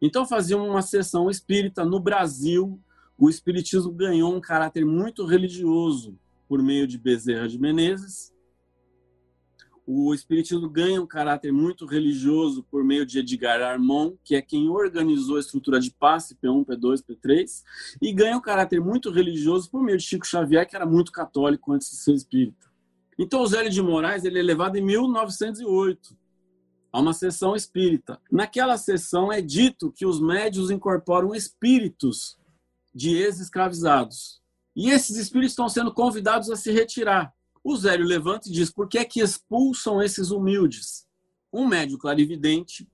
Speaker 2: Então, fazia uma sessão espírita no Brasil, o Espiritismo ganhou um caráter muito religioso por meio de Bezerra de Menezes. O Espiritismo ganha um caráter muito religioso por meio de Edgar Armand, que é quem organizou a estrutura de passe, P1, P2, P3, e ganha um caráter muito religioso por meio de Chico Xavier, que era muito católico antes de ser espírita. Então, o Zélio de Moraes ele é levado em 1908 a uma sessão espírita. Naquela sessão é dito que os médios incorporam espíritos de ex-escravizados. E esses espíritos estão sendo convidados a se retirar. O Zélio levanta e diz: por que é que expulsam esses humildes? Um médio clarividente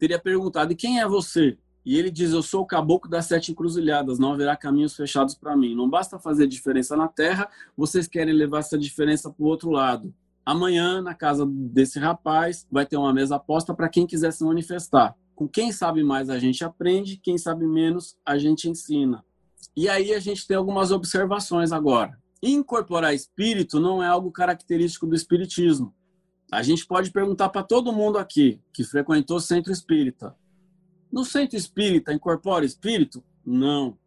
Speaker 2: teria perguntado: e quem é você? E ele diz: Eu sou o caboclo das sete encruzilhadas, não haverá caminhos fechados para mim. Não basta fazer diferença na terra, vocês querem levar essa diferença para o outro lado. Amanhã, na casa desse rapaz, vai ter uma mesa aposta para quem quiser se manifestar. Com quem sabe mais a gente aprende, quem sabe menos a gente ensina. E aí a gente tem algumas observações agora. Incorporar espírito não é algo característico do espiritismo. A gente pode perguntar para todo mundo aqui que frequentou centro espírita. No centro espírita incorpora espírito? Não.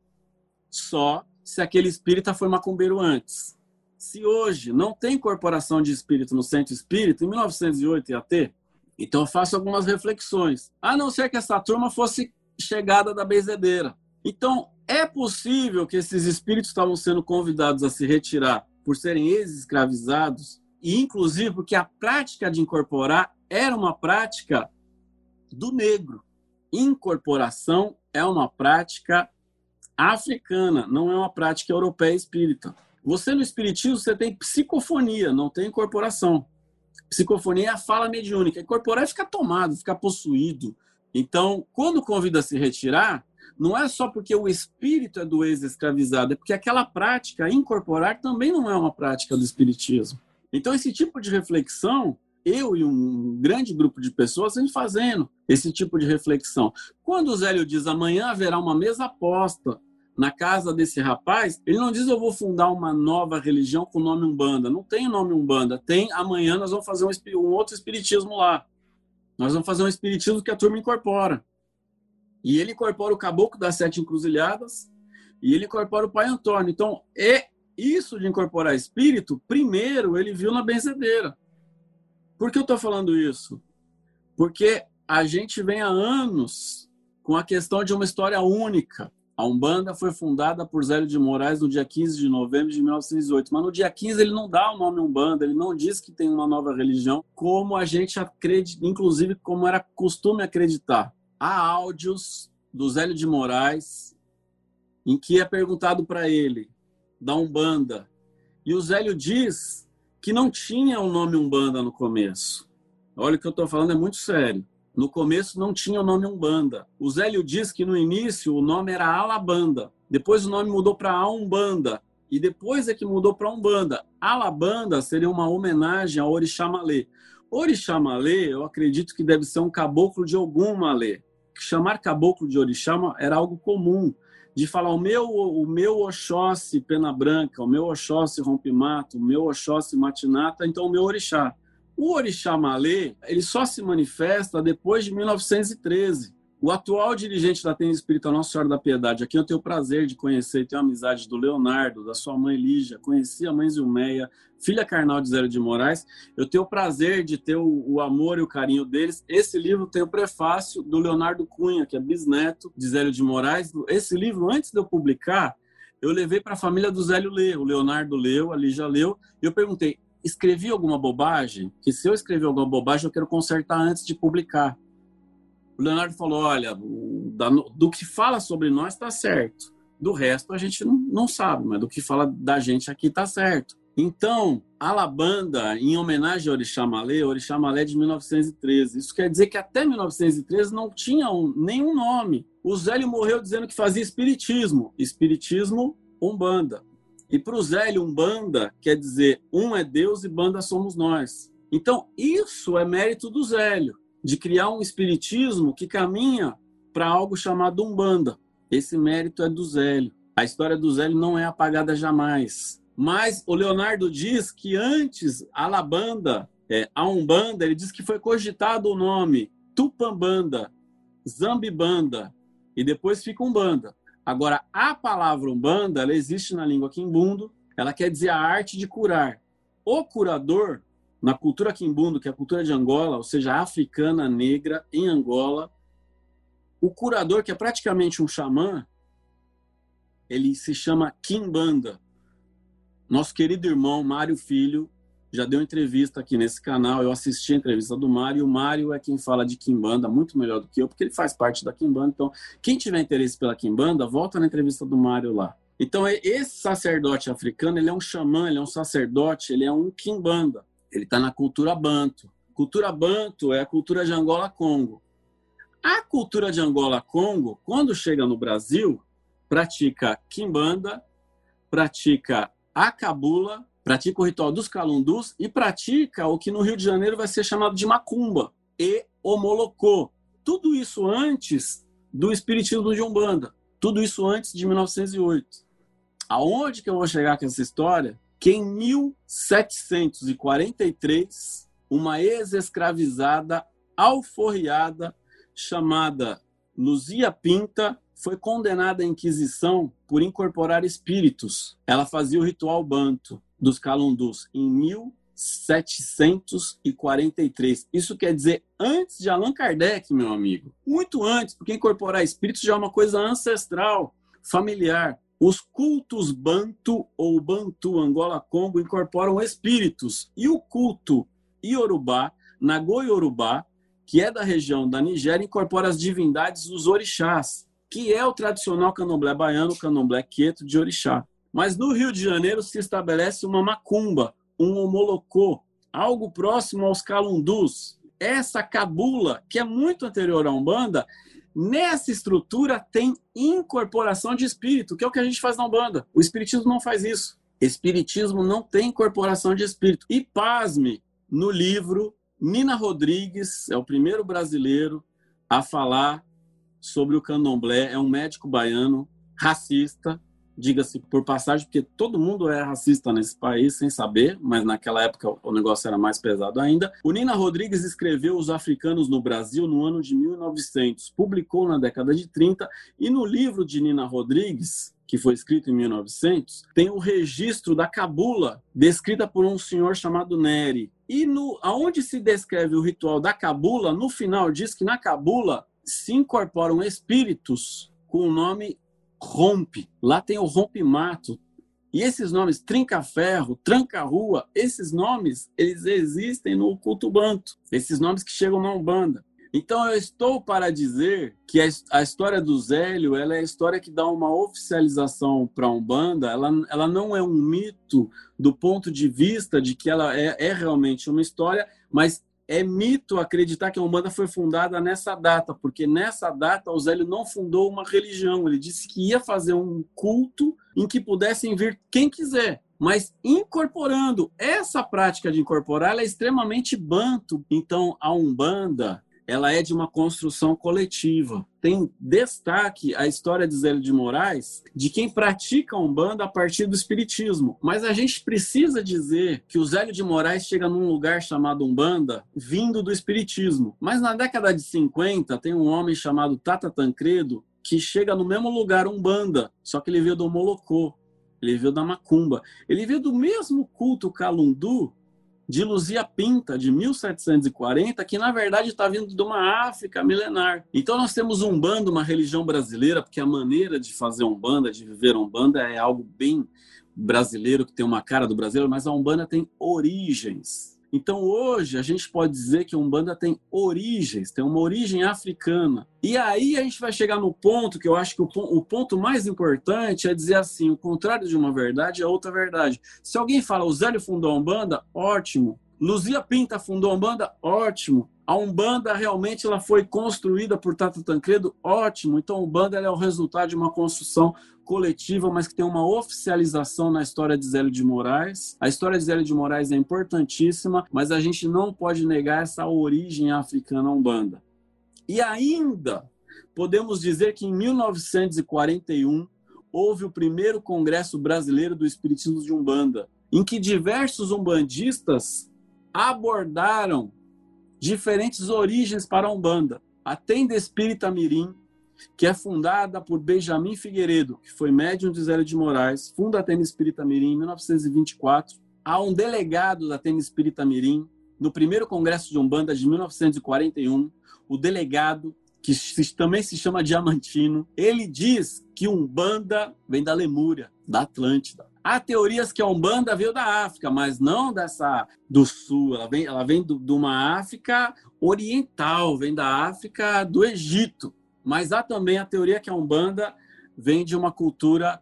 Speaker 2: Só se aquele espírita foi macumbeiro antes. Se hoje não tem incorporação de espírito no centro espírita, em 1908 ia ter? Então eu faço algumas reflexões. A não ser que essa turma fosse chegada da benzedeira. Então, é possível que esses espíritos estavam sendo convidados a se retirar por serem ex-escravizados, e inclusive porque a prática de incorporar era uma prática do negro. Incorporação é uma prática africana, não é uma prática europeia espírita. Você no espiritismo você tem psicofonia, não tem incorporação. Psicofonia é a fala mediúnica. Incorporar é ficar tomado, ficar possuído. Então, quando convida a se retirar, não é só porque o espírito é do ex-escravizado, é porque aquela prática incorporar também não é uma prática do espiritismo. Então, esse tipo de reflexão, eu e um grande grupo de pessoas vem fazendo esse tipo de reflexão. Quando o Zélio diz amanhã haverá uma mesa aposta na casa desse rapaz, ele não diz eu vou fundar uma nova religião com o nome Umbanda. Não tem nome Umbanda. Tem amanhã nós vamos fazer um, um outro espiritismo lá. Nós vamos fazer um espiritismo que a turma incorpora. E ele incorpora o caboclo das sete encruzilhadas e ele incorpora o pai Antônio. Então, é isso de incorporar espírito, primeiro ele viu na benzedeira. Por que eu estou falando isso? Porque a gente vem há anos com a questão de uma história única. A Umbanda foi fundada por Zélio de Moraes no dia 15 de novembro de 1908, mas no dia 15 ele não dá o nome Umbanda, ele não diz que tem uma nova religião, como a gente acredita, inclusive como era costume acreditar há áudios do Zélio de Moraes em que é perguntado para ele da Umbanda. E o Zélio diz que não tinha o nome Umbanda no começo. Olha o que eu estou falando, é muito sério. No começo não tinha o nome Umbanda. O Zélio diz que no início o nome era Alabanda. Depois o nome mudou para Umbanda. E depois é que mudou para Umbanda. Alabanda seria uma homenagem ao Orixá Malê. Orixá Malê, eu acredito que deve ser um caboclo de algum Malê chamar caboclo de orixá era algo comum, de falar o meu o meu Oxóssi pena branca, o meu Oxóssi rompe-mato, o meu Oxóssi matinata, então o meu orixá. O orixá malê, ele só se manifesta depois de 1913. O atual dirigente da Tenda Espírita Nossa Senhora da Piedade, aqui eu tenho o prazer de conhecer e ter amizade do Leonardo, da sua mãe Lígia, conheci a mãe Zilmeia, filha carnal de Zélio de Moraes. Eu tenho o prazer de ter o, o, amor e o carinho deles. Esse livro tem o prefácio do Leonardo Cunha, que é bisneto de Zélio de Moraes. Esse livro, antes de eu publicar, eu levei para a família do Zélio ler. O Leonardo leu, a Lígia leu, e eu perguntei: escrevi alguma bobagem? Que se eu escrever alguma bobagem, eu quero consertar antes de publicar. O Leonardo falou: olha, do que fala sobre nós está certo. Do resto a gente não, sabe, mas do que fala da gente aqui está certo. Então, Alabanda, em homenagem ao Orixá Malê, Orixá Malé de 1913. Isso quer dizer que até 1913 não tinha um, nenhum nome. O Zélio morreu dizendo que fazia espiritismo. Espiritismo, Umbanda. E para o Zélio, Umbanda quer dizer um é Deus e banda somos nós. Então, isso é mérito do Zélio, de criar um espiritismo que caminha para algo chamado Umbanda. Esse mérito é do Zélio. A história do Zélio não é apagada jamais. Mas o Leonardo diz que antes a Labanda, é, a Umbanda, ele diz que foi cogitado o nome Tupambanda, Zambibanda e depois fica Umbanda. Agora, a palavra Umbanda, ela existe na língua quimbundo, ela quer dizer a arte de curar. O curador, na cultura quimbundo, que é a cultura de Angola, ou seja, africana negra em Angola, o curador, que é praticamente um xamã, ele se chama Kimbanda. Nosso querido irmão Mário Filho já deu entrevista aqui nesse canal. Eu assisti a entrevista do Mário. O Mário é quem fala de Kimbanda muito melhor do que eu, porque ele faz parte da Kimbanda. Então, quem tiver interesse pela Kimbanda, volta na entrevista do Mário lá. Então, é, esse sacerdote africano, ele é um xamã, ele é um sacerdote, ele é um Kimbanda. Ele está na cultura Banto. Cultura Banto é a cultura de Angola-Congo. A cultura de Angola-Congo, quando chega no Brasil, pratica Kimbanda, pratica a cabula, pratica o ritual dos calundus e pratica o que no Rio de Janeiro vai ser chamado de macumba e o molocô. Tudo isso antes do espiritismo de Umbanda. Tudo isso antes de 1908. Aonde que eu vou chegar com essa história? Que em 1743, uma ex-escravizada alforriada chamada Luzia Pinta foi condenada à Inquisição por incorporar espíritos. Ela fazia o ritual banto dos calundus em 1743. Isso quer dizer antes de Allan Kardec, meu amigo. Muito antes, porque incorporar espíritos já é uma coisa ancestral, familiar. Os cultos Bantu ou Bantu Angola-Congo incorporam espíritos. E o culto Iorubá, Nagoi-Yorubá, que é da região da Nigéria, incorpora as divindades dos orixás que é o tradicional candomblé baiano, candomblé quieto de orixá. Mas no Rio de Janeiro se estabelece uma macumba, um homolocô, algo próximo aos calundus. Essa cabula, que é muito anterior à Umbanda, nessa estrutura tem incorporação de espírito, que é o que a gente faz na Umbanda. O espiritismo não faz isso. Espiritismo não tem incorporação de espírito. E pasme, no livro, Nina Rodrigues é o primeiro brasileiro a falar sobre o candomblé. É um médico baiano racista, diga-se por passagem, porque todo mundo é racista nesse país sem saber, mas naquela época o negócio era mais pesado ainda. O Nina Rodrigues escreveu Os Africanos no Brasil no ano de 1900, publicou na década de 30 e no livro de Nina Rodrigues, que foi escrito em 1900, tem o registro da cabula, descrita por um senhor chamado Neri. E no, aonde se descreve o ritual da cabula, no final diz que na cabula se incorporam espíritos com o nome rompe. Lá tem o rompe-mato. E esses nomes, trinca-ferro, tranca-rua, esses nomes, eles existem no culto banto. Esses nomes que chegam na Umbanda. Então eu estou para dizer que a história do Zélio, ela é a história que dá uma oficialização para a Umbanda, ela, ela não é um mito do ponto de vista de que ela é, é realmente uma história, mas é mito acreditar que a Umbanda foi fundada nessa data, porque nessa data o Zélio não fundou uma religião, ele disse que ia fazer um culto em que pudessem vir quem quiser, mas incorporando essa prática de incorporar, ela é extremamente banto. Então a Umbanda, ela é de uma construção coletiva. Tem destaque a história de Zélio de Moraes, de quem pratica a Umbanda a partir do Espiritismo. Mas a gente precisa dizer que o Zélio de Moraes chega num lugar chamado Umbanda, vindo do Espiritismo. Mas na década de 50, tem um homem chamado Tata Tancredo, que chega no mesmo lugar Umbanda, só que ele veio do Molocô, ele veio da Macumba. Ele veio do mesmo culto Calundu de Luzia Pinta, de 1740, que na verdade está vindo de uma África milenar. Então nós temos um bando, uma religião brasileira, porque a maneira de fazer um banda, de viver um banda é algo bem brasileiro, que tem uma cara do brasileiro, mas a Umbanda tem origens. Então hoje a gente pode dizer que a Umbanda tem origens, tem uma origem africana. E aí a gente vai chegar no ponto que eu acho que o, ponto mais importante é dizer assim: o contrário de uma verdade é outra verdade. Se alguém fala o Zélio fundou a Umbanda, ótimo. Luzia Pinta fundou a Umbanda? Ótimo. A Umbanda realmente ela foi construída por Tata Tancredo? Ótimo. Então a Umbanda é o resultado de uma construção coletiva, mas que tem uma oficialização na história de Zélio de Moraes. A história de Zélio de Moraes é importantíssima, mas a gente não pode negar essa origem africana Umbanda. E ainda podemos dizer que em 1941 houve o primeiro Congresso Brasileiro do Espiritismo de Umbanda, em que diversos umbandistas abordaram diferentes origens para a Umbanda. A Tenda Espírita Mirim, que é fundada por Benjamin Figueiredo, que foi médium de Zélio de Moraes, funda a Tenda Espírita Mirim em 1924. Há um delegado da Tenda Espírita Mirim, no primeiro Congresso de Umbanda de 1941, o delegado, que também se chama Diamantino, ele diz que Umbanda vem da Lemúria, da Atlântida. Há teorias que a Umbanda veio da África, mas não dessa do sul. Ela vem, ela vem de uma África oriental, vem da África do Egito. Mas há também a teoria que a Umbanda vem de uma cultura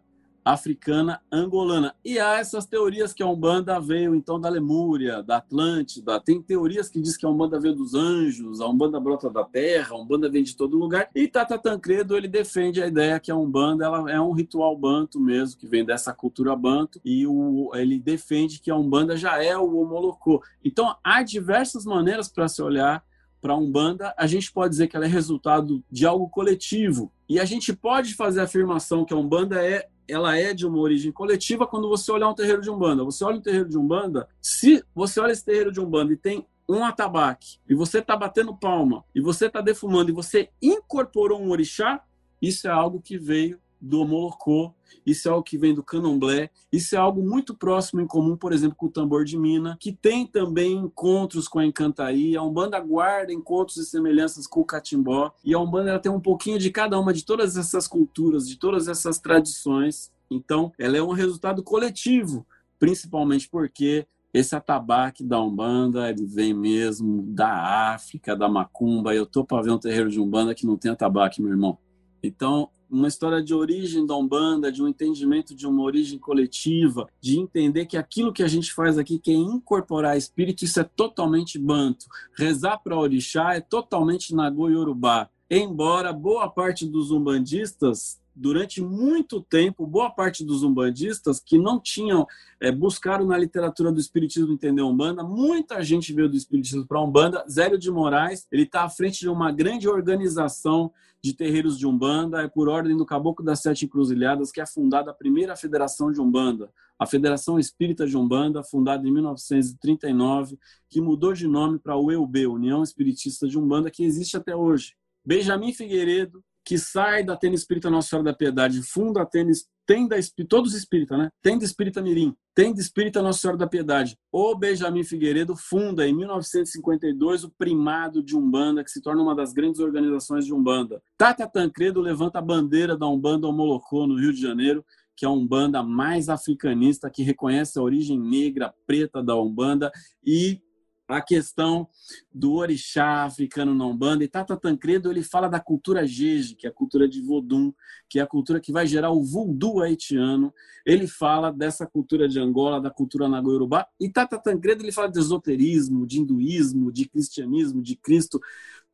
Speaker 2: africana angolana. E há essas teorias que a Umbanda veio então da Lemúria, da Atlântida. Tem teorias que diz que a Umbanda veio dos anjos, a Umbanda brota da terra, a Umbanda vem de todo lugar. E Tata Tancredo, ele defende a ideia que a Umbanda ela é um ritual banto mesmo, que vem dessa cultura banto, e o, ele defende que a Umbanda já é o Omolocô. Então, há diversas maneiras para se olhar para a Umbanda, a gente pode dizer que ela é resultado de algo coletivo. E a gente pode fazer a afirmação que a Umbanda é ela é de uma origem coletiva quando você olhar um terreiro de Umbanda. Você olha um terreiro de Umbanda, se você olha esse terreiro de Umbanda e tem um atabaque, e você está batendo palma, e você está defumando, e você incorporou um orixá, isso é algo que veio do Molocô, isso é algo que vem do Candomblé, isso é algo muito próximo em comum, por exemplo, com o tambor de mina, que tem também encontros com a encantaria, a Umbanda guarda encontros e semelhanças com o catimbó, e a Umbanda ela tem um pouquinho de cada uma de todas essas culturas, de todas essas tradições, então ela é um resultado coletivo, principalmente porque esse atabaque da Umbanda, ele vem mesmo da África, da Macumba. Eu tô para ver um terreiro de Umbanda que não tem atabaque, meu irmão. Então, uma história de origem da Umbanda, de um entendimento de uma origem coletiva, de entender que aquilo que a gente faz aqui, que é incorporar espírito, isso é totalmente banto. Rezar para orixá é totalmente Nagô Yorubá. Embora boa parte dos umbandistas durante muito tempo, boa parte dos umbandistas que não tinham, é, buscaram na literatura do Espiritismo entender Umbanda, muita gente veio do Espiritismo para Umbanda. Zélio de Moraes, ele está à frente de uma grande organização de terreiros de Umbanda, é por ordem do Caboclo das Sete Encruzilhadas que é fundada a primeira federação de Umbanda, a Federação Espírita de Umbanda, fundada em 1939, que mudou de nome para a UEUB, União Espiritista de Umbanda, que existe até hoje. Benjamin Figueiredo, que sai da Tênis Espírita Nossa Senhora da Piedade, funda a Tênis, tem da todos espírita, né? Tem da Espírita Mirim, tem da Espírita Nossa Senhora da Piedade. O Benjamin Figueiredo funda em 1952 o Primado de Umbanda, que se torna uma das grandes organizações de Umbanda. Tata Tancredo levanta a bandeira da Umbanda ao Molocô, no Rio de Janeiro, que é a Umbanda mais africanista, que reconhece a origem negra, preta da Umbanda e a questão do orixá africano na Umbanda. E Tata Tancredo ele fala da cultura jeje, que é a cultura de Vodum, que é a cultura que vai gerar o voodoo haitiano. Ele fala dessa cultura de Angola, da cultura nago-yorubá. E Tata Tancredo ele fala de esoterismo, de hinduísmo, de cristianismo, de Cristo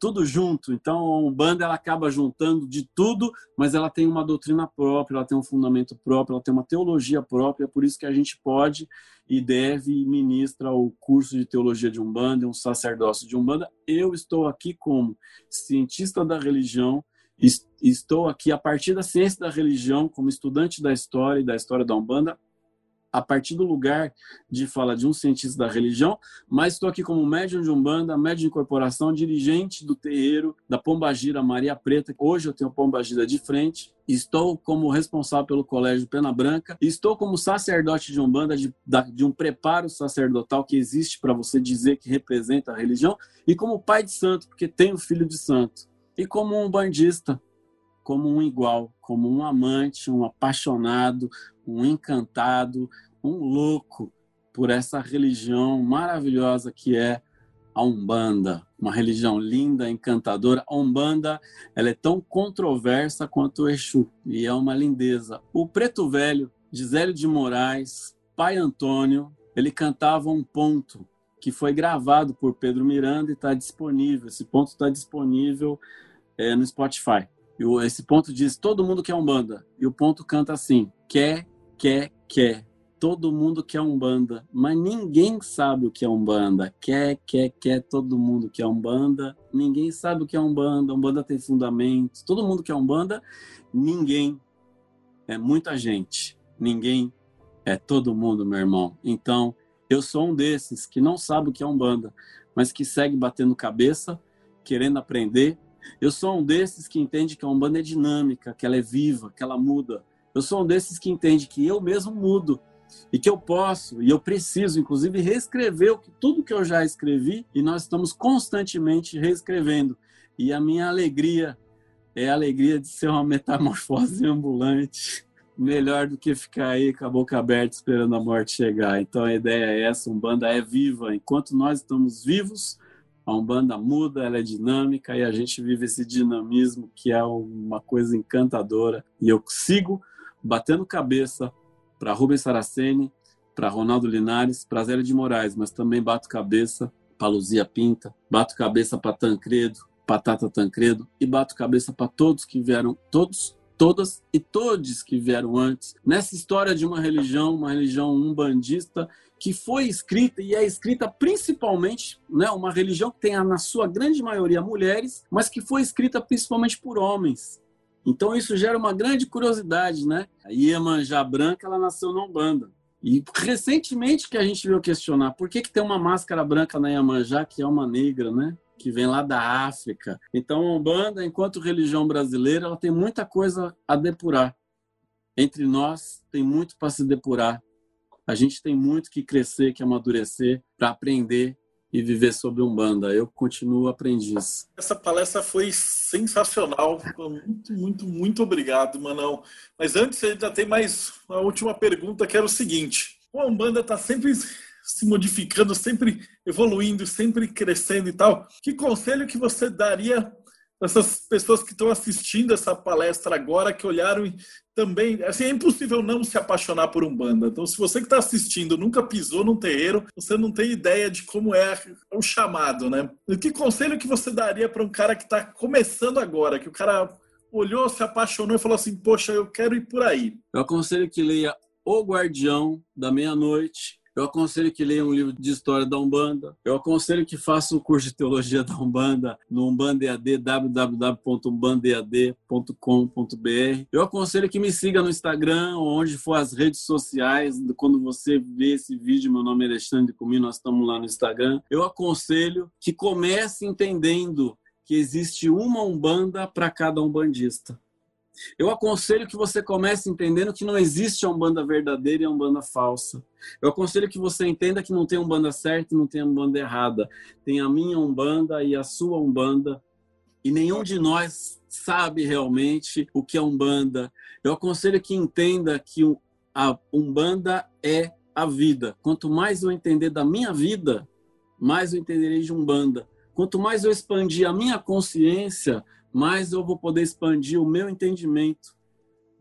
Speaker 2: tudo junto. Então, a Umbanda ela acaba juntando de tudo, mas ela tem uma doutrina própria, ela tem um fundamento próprio, ela tem uma teologia própria, por isso que a gente pode e deve ministrar o curso de teologia de Umbanda, um sacerdócio de Umbanda. Eu estou aqui como cientista da religião, estou aqui a partir da ciência da religião, como estudante da história e da história da Umbanda, a partir do lugar de fala de um cientista da religião, mas estou aqui como médium de Umbanda, médium de incorporação, dirigente do terreiro da Pombagira Maria Preta. Hoje eu tenho Pombagira de frente. Estou como responsável pelo Colégio Pena Branca. Estou como sacerdote de Umbanda, de, de um preparo sacerdotal que existe para você dizer que representa a religião. E como pai de santo, porque tenho filho de santo. E como um bandista, como um igual, como um amante, um apaixonado, um encantado, um louco por essa religião maravilhosa que é a Umbanda, uma religião linda, encantadora. A Umbanda, ela é tão controversa quanto o Exu e é uma lindeza. O Preto Velho, Gisélio de Moraes, Pai Antônio, ele cantava um ponto que foi gravado por Pedro Miranda e está disponível. Esse ponto está disponível é, no Spotify. E esse ponto diz: todo mundo quer Umbanda. E o ponto canta assim: quer, quer, quer. Todo mundo quer Umbanda, mas ninguém sabe o que é Umbanda. Quer, quer, quer, todo mundo quer Umbanda. Ninguém sabe o que é Umbanda. Umbanda tem fundamentos. Todo mundo quer Umbanda, ninguém. É muita gente. Ninguém é todo mundo, meu irmão. Então, eu sou um desses que não sabe o que é Umbanda, mas que segue batendo cabeça, querendo aprender. Eu sou um desses que entende que a Umbanda é dinâmica, que ela é viva, que ela muda. Eu sou um desses que entende que eu mesmo mudo e que eu posso e eu preciso, inclusive, reescrever tudo que eu já escrevi e nós estamos constantemente reescrevendo. E a minha alegria é a alegria de ser uma metamorfose ambulante melhor do que ficar aí com a boca aberta esperando a morte chegar. Então a ideia é essa, Umbanda é viva. Enquanto nós estamos vivos, a Umbanda muda, ela é dinâmica e a gente vive esse dinamismo que é uma coisa encantadora. E eu sigo batendo cabeça para Rubens Saraceni, para Ronaldo Linares, para Zélia de Moraes, mas também bato cabeça para Luzia Pinta, bato cabeça para Tancredo, Patata Tancredo e bato cabeça para todos que vieram, todos todas e todos que vieram antes, nessa história de uma religião, uma religião umbandista, que foi escrita e é escrita principalmente, né, uma religião que tem na sua grande maioria mulheres, mas que foi escrita principalmente por homens. Então isso gera uma grande curiosidade, né? A Iemanjá Branca, ela nasceu na Umbanda. E recentemente que a gente veio questionar por que, que tem uma máscara branca na Iemanjá, que é uma negra, né? que vem lá da África. Então, a Umbanda, enquanto religião brasileira, ela tem muita coisa a depurar. Entre nós, tem muito para se depurar. A gente tem muito que crescer, que amadurecer, para aprender e viver sobre Umbanda. Eu continuo aprendiz.
Speaker 1: Essa palestra foi sensacional. Muito, muito, muito obrigado, Manão. Mas antes, ainda tem mais uma última pergunta, que era o seguinte. A Umbanda está sempre se modificando, sempre evoluindo, sempre crescendo e tal. Que conselho que você daria essas pessoas que estão assistindo essa palestra agora, que olharam e também, assim, é impossível não se apaixonar por um banda. Então, se você que está assistindo nunca pisou num terreiro, você não tem ideia de como é o chamado, né? E que conselho que você daria para um cara que está começando agora, que o cara olhou, se apaixonou e falou assim, poxa, eu quero ir por aí?
Speaker 2: Eu aconselho que leia O Guardião da Meia-Noite, eu aconselho que leia um livro de história da Umbanda. Eu aconselho que faça um curso de teologia da Umbanda no Umbanda EAD, www.umbandead.com.br. Eu aconselho que me siga no Instagram, onde for as redes sociais. Quando você vê esse vídeo, meu nome é Alexandre Comigo, nós estamos lá no Instagram. Eu aconselho que comece entendendo que existe uma Umbanda para cada umbandista. Eu aconselho que você comece entendendo que não existe a Umbanda verdadeira e a Umbanda falsa. Eu aconselho que você entenda que não tem Umbanda certa e não tem Umbanda errada. Tem a minha Umbanda e a sua Umbanda. E nenhum de nós sabe realmente o que é Umbanda. Eu aconselho que entenda que a Umbanda é a vida. Quanto mais eu entender da minha vida, mais eu entenderei de Umbanda. Quanto mais eu expandir a minha consciência, mais eu vou poder expandir o meu entendimento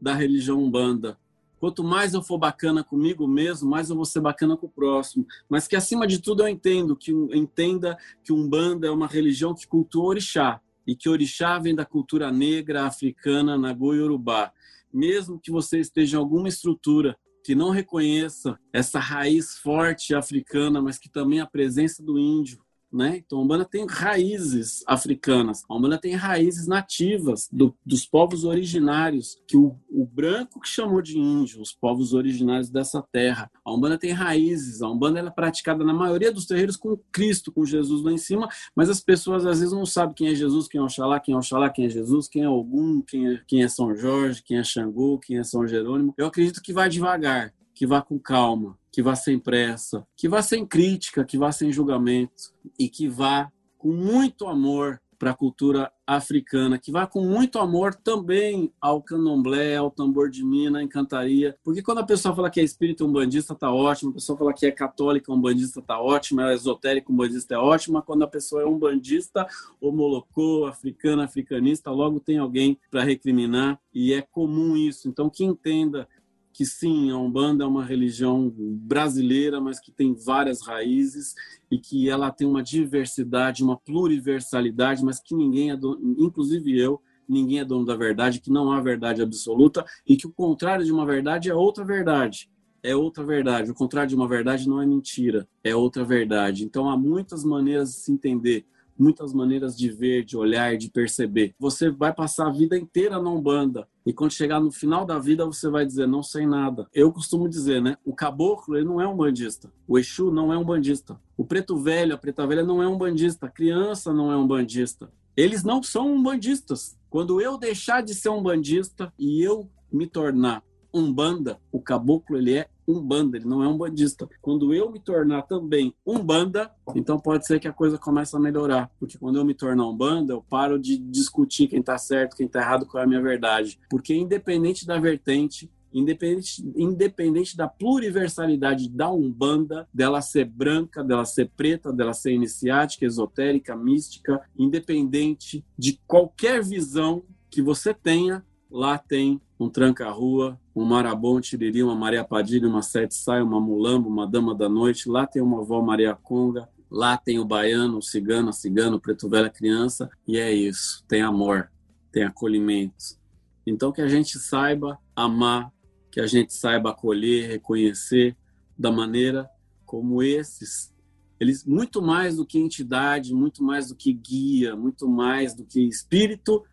Speaker 2: da religião umbanda. Quanto mais eu for bacana comigo mesmo, mais eu vou ser bacana com o próximo. Mas que acima de tudo eu entendo que entenda que umbanda é uma religião que cultua orixá e que orixá vem da cultura negra, africana, nagô e urubá. Mesmo que você esteja em alguma estrutura que não reconheça essa raiz forte africana, mas que também a presença do índio, né? Então, a Umbanda tem raízes africanas, a Umbanda tem raízes nativas do, dos povos originários, que o, o, branco que chamou de índio, os povos originários dessa terra. A Umbanda tem raízes, a Umbanda é praticada na maioria dos terreiros com Cristo, com Jesus lá em cima, mas as pessoas às vezes não sabem quem é Jesus, quem é Oxalá, quem é Oxalá, quem é Jesus, quem é Ogum, quem é, quem é São Jorge, quem é Xangô, quem é São Jerônimo. Eu acredito que vai devagar, que vá com calma, que vá sem pressa, que vá sem crítica, que vá sem julgamento e que vá com muito amor para a cultura africana, que vá com muito amor também ao candomblé, ao tambor de mina, encantaria. Porque quando a pessoa fala que é espírita umbandista, tá ótimo. A pessoa fala que é católica umbandista, tá ótimo. É esotérica umbandista, é ótima. Quando a pessoa é umbandista, homolocô, africana, africanista, logo tem alguém para recriminar. E é comum isso. Então, que entenda que sim, a Umbanda é uma religião brasileira, mas que tem várias raízes e que ela tem uma diversidade, uma pluriversalidade, mas que ninguém é dono, inclusive eu, ninguém é dono da verdade, que não há verdade absoluta e que o contrário de uma verdade é outra verdade. É outra verdade. O contrário de uma verdade não é mentira, é outra verdade. Então há muitas maneiras de se entender muitas maneiras de ver, de olhar, de perceber. Você vai passar a vida inteira na Umbanda e quando chegar no final da vida você vai dizer não sei nada. Eu costumo dizer, né? O caboclo ele não é um bandista. O Exu não é um bandista. O preto velho, a preta velha não é um bandista. A criança não é um bandista. Eles não são umbandistas. Quando eu deixar de ser um bandista e eu me tornar um banda, o caboclo ele é um banda, ele não é um bandista. Quando eu me tornar também um banda, então pode ser que a coisa comece a melhorar, porque quando eu me tornar um banda, eu paro de discutir quem está certo, quem está errado, qual é a minha verdade, porque independente da vertente, independente, independente da pluriversalidade da Umbanda, dela ser branca, dela ser preta, dela ser iniciática, esotérica, mística, independente de qualquer visão que você tenha, lá tem um tranca-rua, um marabom, um tiriri, uma Maria Padilha, uma sete saia, uma mulamba, uma dama da noite. Lá tem uma avó Maria Conga. Lá tem o baiano, o cigano, a cigano, o preto velho, a criança. E é isso. Tem amor, tem acolhimento. Então que a gente saiba amar, que a gente saiba acolher, reconhecer da maneira como esses eles muito mais do que entidade, muito mais do que guia, muito mais do que espírito,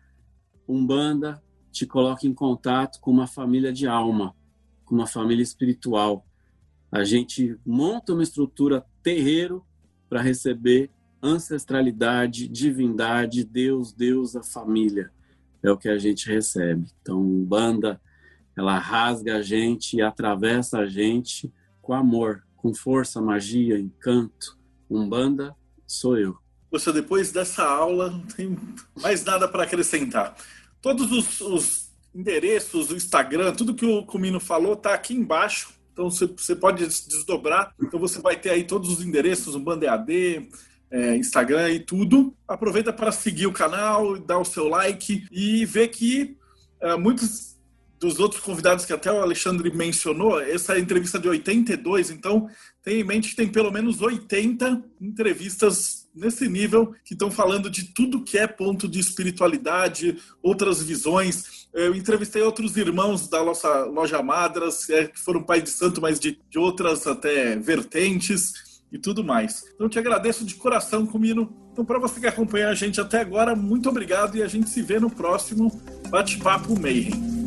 Speaker 2: Umbanda te coloca em contato com uma família de alma, com uma família espiritual. A gente monta uma estrutura terreiro para receber ancestralidade, divindade, Deus, Deus, a família. É o que a gente recebe. Então, banda, ela rasga a gente e atravessa a gente com amor, com força, magia, encanto. Umbanda sou eu.
Speaker 1: Você, depois dessa aula, não tem mais nada para acrescentar. Todos os, os, endereços, o Instagram, tudo que o Comino falou está aqui embaixo. Então você, pode desdobrar. Então você vai ter aí todos os endereços, o Bandead, é, Instagram e tudo. Aproveita para seguir o canal, dar o seu like e ver que é, muitos dos outros convidados que até o Alexandre mencionou, essa entrevista de 82, então tem em mente que tem pelo menos 80 entrevistas nesse nível que estão falando de tudo que é ponto de espiritualidade, outras visões. Eu entrevistei outros irmãos da nossa loja Madras, é, que foram pai de santo, mas de, de outras até vertentes e tudo mais. Então te agradeço de coração, Comino. Então, para você que acompanha a gente até agora, muito obrigado e a gente se vê no próximo Bate-Papo Mayhem.